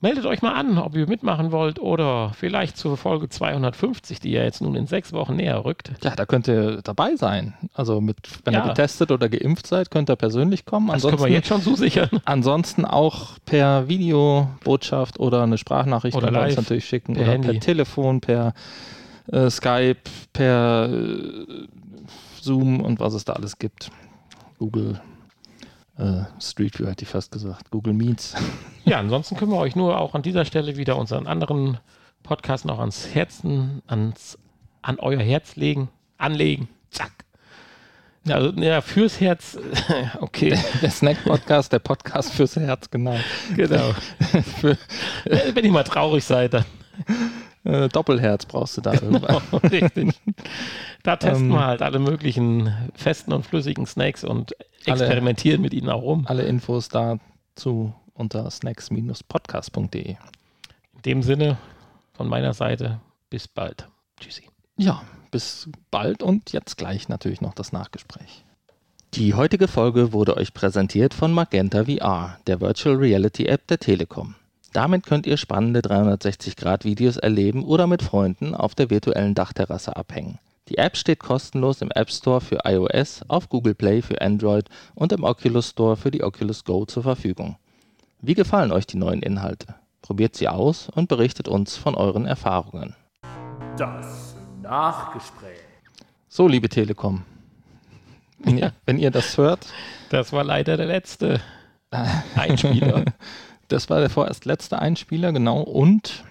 Meldet euch mal an, ob ihr mitmachen wollt oder vielleicht zur Folge 250, die ja jetzt nun in sechs Wochen näher rückt. Ja, da könnt ihr dabei sein. Also mit, wenn Ja. ihr getestet oder geimpft seid, könnt ihr persönlich kommen. Das können wir Ansonsten, jetzt schon zusichern. ansonsten auch per Videobotschaft oder eine Sprachnachricht Oder ihr uns live, natürlich schicken per oder Handy. per Telefon, per äh, Skype, per äh, Zoom und was es da alles gibt. Google äh, Street View hätte ich fast gesagt. Google Meets. Ja, ansonsten können wir euch nur auch an dieser Stelle wieder unseren anderen Podcast noch ans Herzen, ans, an euer Herz legen, anlegen. Zack. Also, ja, fürs Herz, okay. Der Snack-Podcast, der Podcast fürs Herz, genau. Genau. Für, Wenn ich mal traurig seid, dann. Äh, Doppelherz brauchst du da. Genau, richtig. Da testen wir halt alle möglichen festen und flüssigen Snacks und Alle- experimentieren mit ihnen auch rum. Alle Infos dazu unter snacks-podcast.de. In dem Sinne, von meiner Seite, bis bald. Tschüssi. Ja, bis bald und jetzt gleich natürlich noch das Nachgespräch. Die heutige Folge wurde euch präsentiert von Magenta VR, der Virtual Reality App der Telekom. Damit könnt ihr spannende 360-Grad-Videos erleben oder mit Freunden auf der virtuellen Dachterrasse abhängen. Die App steht kostenlos im App Store für iOS, auf Google Play für Android und im Oculus Store für die Oculus Go zur Verfügung. Wie gefallen euch die neuen Inhalte? Probiert sie aus und berichtet uns von euren Erfahrungen. Das Nachgespräch. So, liebe Telekom, wenn ihr, wenn ihr das hört, Das war leider der letzte Einspieler. Das war der vorerst letzte Einspieler, genau. Und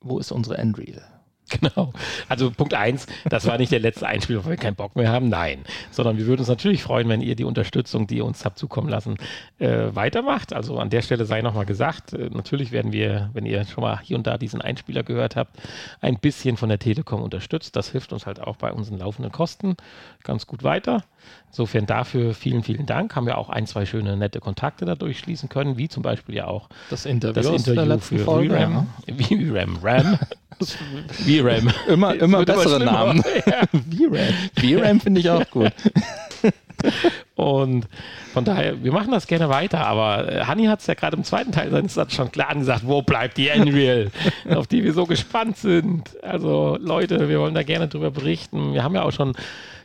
wo ist unsere Endreel? Genau. Also Punkt eins, das war nicht der letzte Einspieler, weil wir keinen Bock mehr haben. Nein. Sondern wir würden uns natürlich freuen, wenn ihr die Unterstützung, die ihr uns habt zukommen lassen, äh, weitermacht. Also an der Stelle sei nochmal gesagt, äh, natürlich werden wir, wenn ihr schon mal hier und da diesen Einspieler gehört habt, ein bisschen von der Telekom unterstützt. Das hilft uns halt auch bei unseren laufenden Kosten ganz gut weiter. Insofern dafür vielen, vielen Dank. Haben wir auch ein, zwei schöne, nette Kontakte dadurch schließen können, wie zum Beispiel ja auch Das Interview, das aus der Interview letzten für Folge. VRAM. VRAM. RAM. VRAM. Immer, immer bessere schlimmer. Namen. Ja. VRAM. VRAM finde ich auch gut. Und von daher, wir machen das gerne weiter, aber äh, Hanni hat es ja gerade im zweiten Teil seines Satzes schon klar gesagt, wo bleibt die Unreal, auf die wir so gespannt sind. Also Leute, wir wollen da gerne drüber berichten. Wir haben ja auch schon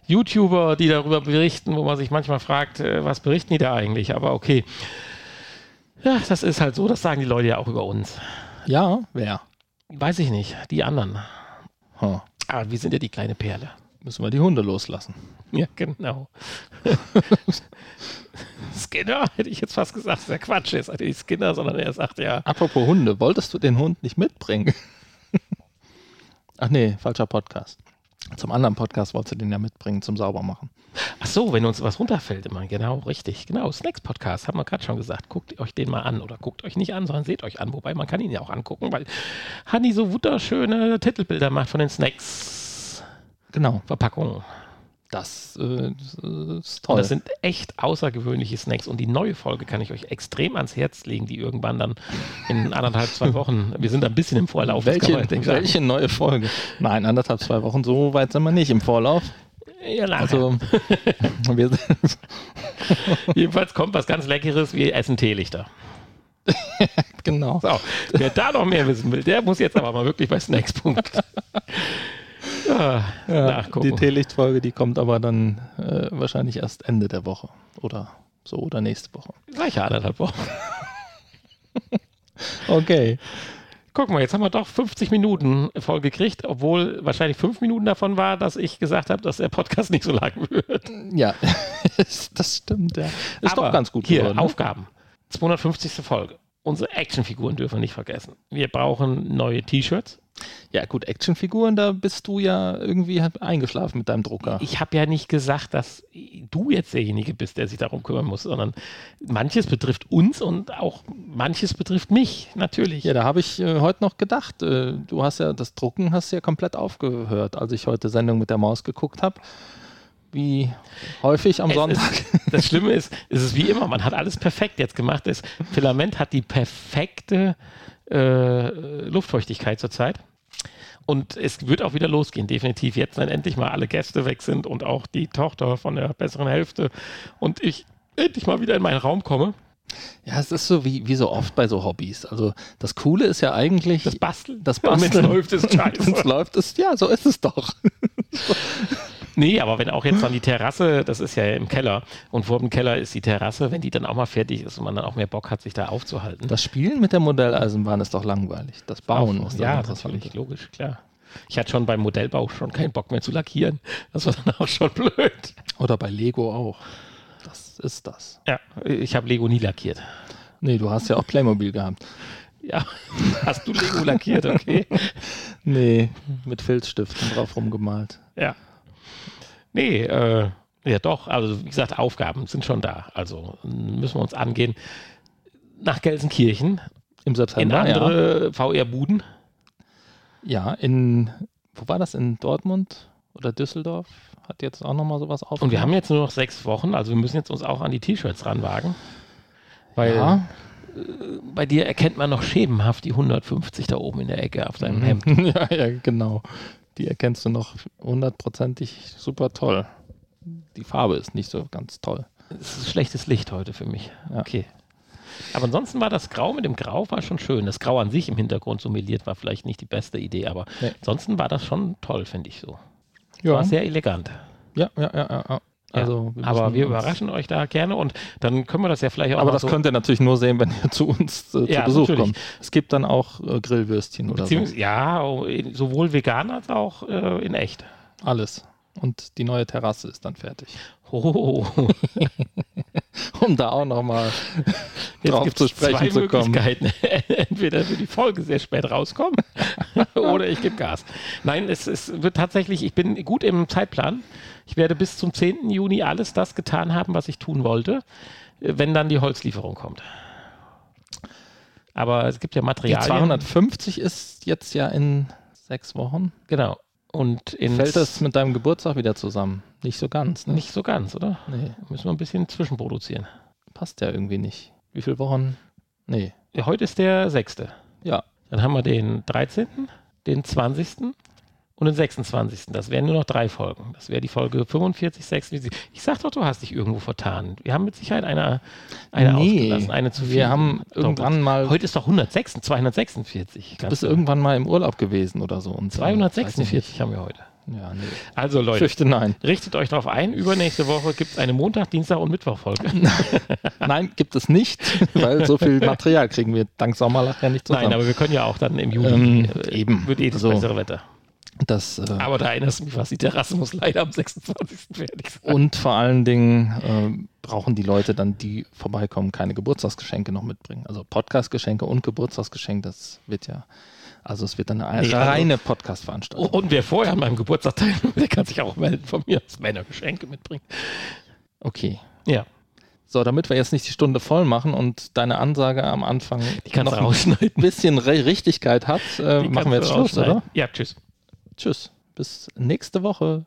YouTuber, die darüber berichten, wo man sich manchmal fragt, äh, was berichten die da eigentlich? Aber okay. Ja, das ist halt so, das sagen die Leute ja auch über uns. Ja, wer? Weiß ich nicht, die anderen. Aber wir sind ja die kleine Perle. Müssen wir die Hunde loslassen. Ja, genau. Skinner, hätte ich jetzt fast gesagt, das ist ja Quatsch. Er sagt nicht Skinner, sondern er sagt ja, Apropos Hunde, wolltest du den Hund nicht mitbringen? Ach nee, falscher Podcast. Zum anderen Podcast wolltest du den ja mitbringen zum Saubermachen. ach so, wenn uns was runterfällt immer, genau, richtig, genau, Snacks Podcast, haben wir gerade schon gesagt, guckt euch den mal an oder guckt euch nicht an, sondern seht euch an, wobei man kann ihn ja auch angucken, weil Hanni so wunderschöne Titelbilder macht von den Snacks Genau. Verpackungen. Das äh, ist Und toll. das sind echt außergewöhnliche Snacks. Und die neue Folge kann ich euch extrem ans Herz legen, die irgendwann dann in anderthalb, zwei Wochen, wir sind ein bisschen im Vorlauf. welche, welche neue Folge? Nein, anderthalb, zwei Wochen, so weit sind wir nicht im Vorlauf. Ja, nachher. Also, Jedenfalls kommt was ganz Leckeres, wir essen Teelichter. genau. So, wer da noch mehr wissen will, der muss jetzt aber mal wirklich bei Snacks. Punkt. Ja, die Teelichtfolge, die kommt aber dann äh, wahrscheinlich erst Ende der Woche oder so oder nächste Woche. Gleiche anderthalb Wochen. Okay. Guck mal, jetzt haben wir doch 50 Minuten voll gekriegt, obwohl wahrscheinlich fünf Minuten davon war, dass ich gesagt habe, dass der Podcast nicht so lang wird. Ja, das stimmt, ja. Ist Aber doch ganz gut Hier, geworden. ne? Aufgaben. 250. Folge. Unsere Actionfiguren dürfen wir nicht vergessen. Wir brauchen neue T-Shirts. Ja, gut, Actionfiguren, da bist du ja irgendwie eingeschlafen mit deinem Drucker. Ich habe ja nicht gesagt, dass du jetzt derjenige bist, der sich darum kümmern muss, sondern manches betrifft uns und auch manches betrifft mich, natürlich. Ja, da habe ich äh, heute noch gedacht, äh, du hast ja das Drucken hast ja komplett aufgehört, als ich heute Sendung mit der Maus geguckt habe. Wie häufig am Es Sonntag. Ist, das Schlimme ist, es ist wie immer, man hat alles perfekt jetzt gemacht. Das Filament hat die perfekte äh, Luftfeuchtigkeit zurzeit. Und es wird auch wieder losgehen, definitiv. Jetzt, wenn endlich mal alle Gäste weg sind und auch die Tochter von der besseren Hälfte und ich endlich mal wieder in meinen Raum komme. Ja, es ist so wie, wie so oft bei so Hobbys. Also das Coole ist ja eigentlich Das Basteln. das Wenn es Basteln. läuft, ist scheiße. Wenn es läuft, ist ja, so ist es doch. Nee, aber wenn auch jetzt dann die Terrasse, das ist ja im Keller und vor dem Keller ist die Terrasse, wenn die dann auch mal fertig ist und man dann auch mehr Bock hat, sich da aufzuhalten. Das Spielen mit der Modelleisenbahn ist doch langweilig. Das Bauen Auch- ist ja, natürlich, logisch, klar. Ich hatte schon beim Modellbau schon keinen Bock mehr zu lackieren. Das war dann auch schon blöd. Oder bei Lego auch. Das ist das. Ja, ich habe Lego nie lackiert. Nee, du hast ja auch Playmobil gehabt. Ja, hast du Lego lackiert, okay? Nee, mit Filzstiften drauf rumgemalt. Ja. Nee, äh, Ja, doch. Also, wie gesagt, Aufgaben sind schon da. Also müssen wir uns angehen. Nach Gelsenkirchen. Im In September, andere VR-Buden. ja. Ja, in, wo war das? In Dortmund oder Düsseldorf? Hat jetzt auch nochmal sowas auf. Und wir haben jetzt nur noch sechs Wochen. Also, wir müssen jetzt uns auch an die T-Shirts ranwagen. Weil ja. bei dir erkennt man noch schemenhaft die 150 da oben in der Ecke auf deinem Mhm. Hemd. ja, ja, genau. Die erkennst du noch hundertprozentig super toll. Die Farbe ist nicht so ganz toll. Es ist schlechtes Licht heute für mich. Ja. Okay. Aber ansonsten war das Grau mit dem Grau war schon schön. Das Grau an sich im Hintergrund so meliert war vielleicht nicht die beste Idee, aber Nee. ansonsten war das schon toll, finde ich so. Ja, War sehr elegant. ja, ja, ja. ja, ja. Also, ja. aber wir überraschen euch da gerne und dann können wir das ja vielleicht auch Aber das so, könnt ihr natürlich nur sehen, wenn ihr zu uns äh, Ja, zu Besuch natürlich. kommt. Es gibt dann auch äh, Grillwürstchen oder so. ja, oh, sowohl vegan als auch äh, in echt. Alles. Und die neue Terrasse ist dann fertig. Oh, Um da auch nochmal drauf zu sprechen zwei zu kommen. Möglichkeiten. Entweder wird die Folge sehr spät rauskommen oder ich gebe Gas. Nein, es, es wird tatsächlich, ich bin gut im Zeitplan. Ich werde bis zum 10. Juni alles das getan haben, was ich tun wollte, wenn dann die Holzlieferung kommt. Aber es gibt ja Die Materialien. 250 ist jetzt ja in sechs Wochen. Genau. Und in Fällt das mit deinem Geburtstag wieder zusammen? Nicht so ganz, ne? nicht so ganz, oder? Nee, Müssen wir ein bisschen zwischenproduzieren. passt ja irgendwie nicht. Wie viele Wochen? Nee. Ja, Heute ist der 6. Ja, Dann haben wir den 13., den 20. und den 26. Das wären nur noch drei Folgen. Das wäre die Folge 45, 46. Ich sag doch, du hast dich irgendwo vertan. Wir haben mit Sicherheit eine, eine Nee, ausgelassen, eine zu viel. wir haben irgendwann mal, Heute ist doch 106, 246. du bist irgendwann mal im Urlaub gewesen oder so. Und so. Weiß ich 246 haben wir heute. Ja, nee. Also Leute, fürchte nein. richtet euch darauf ein. Übernächste Woche gibt es eine Montag, Dienstag und Mittwoch-Folge. Nein, gibt es nicht, weil so viel Material kriegen wir dank Sommerlach ja nicht zusammen. Nein, aber wir können ja auch dann im Juli. Ähm, äh, eben. Wird eh das Also, bessere Wetter. Das, äh, Aber da erinnerst du mich was. Die Terrasse muss leider am 26. fertig sein. und vor allen Dingen äh, brauchen die Leute dann, die vorbeikommen, keine Geburtstagsgeschenke noch mitbringen. Also Podcastgeschenke und Geburtstagsgeschenk, das wird ja, also es wird dann eine Nee, also- reine Podcast-Veranstaltung. Und wer vorher an meinem Geburtstag teilnimmt, der kann sich auch melden von mir, wenn er Geschenke mitbringt. Okay. Ja, So, damit wir jetzt nicht die Stunde voll machen und deine Ansage am Anfang die noch ein bisschen Richtigkeit hat, äh, machen wir jetzt Schluss, oder? Ja, tschüss. Tschüss. Bis nächste Woche.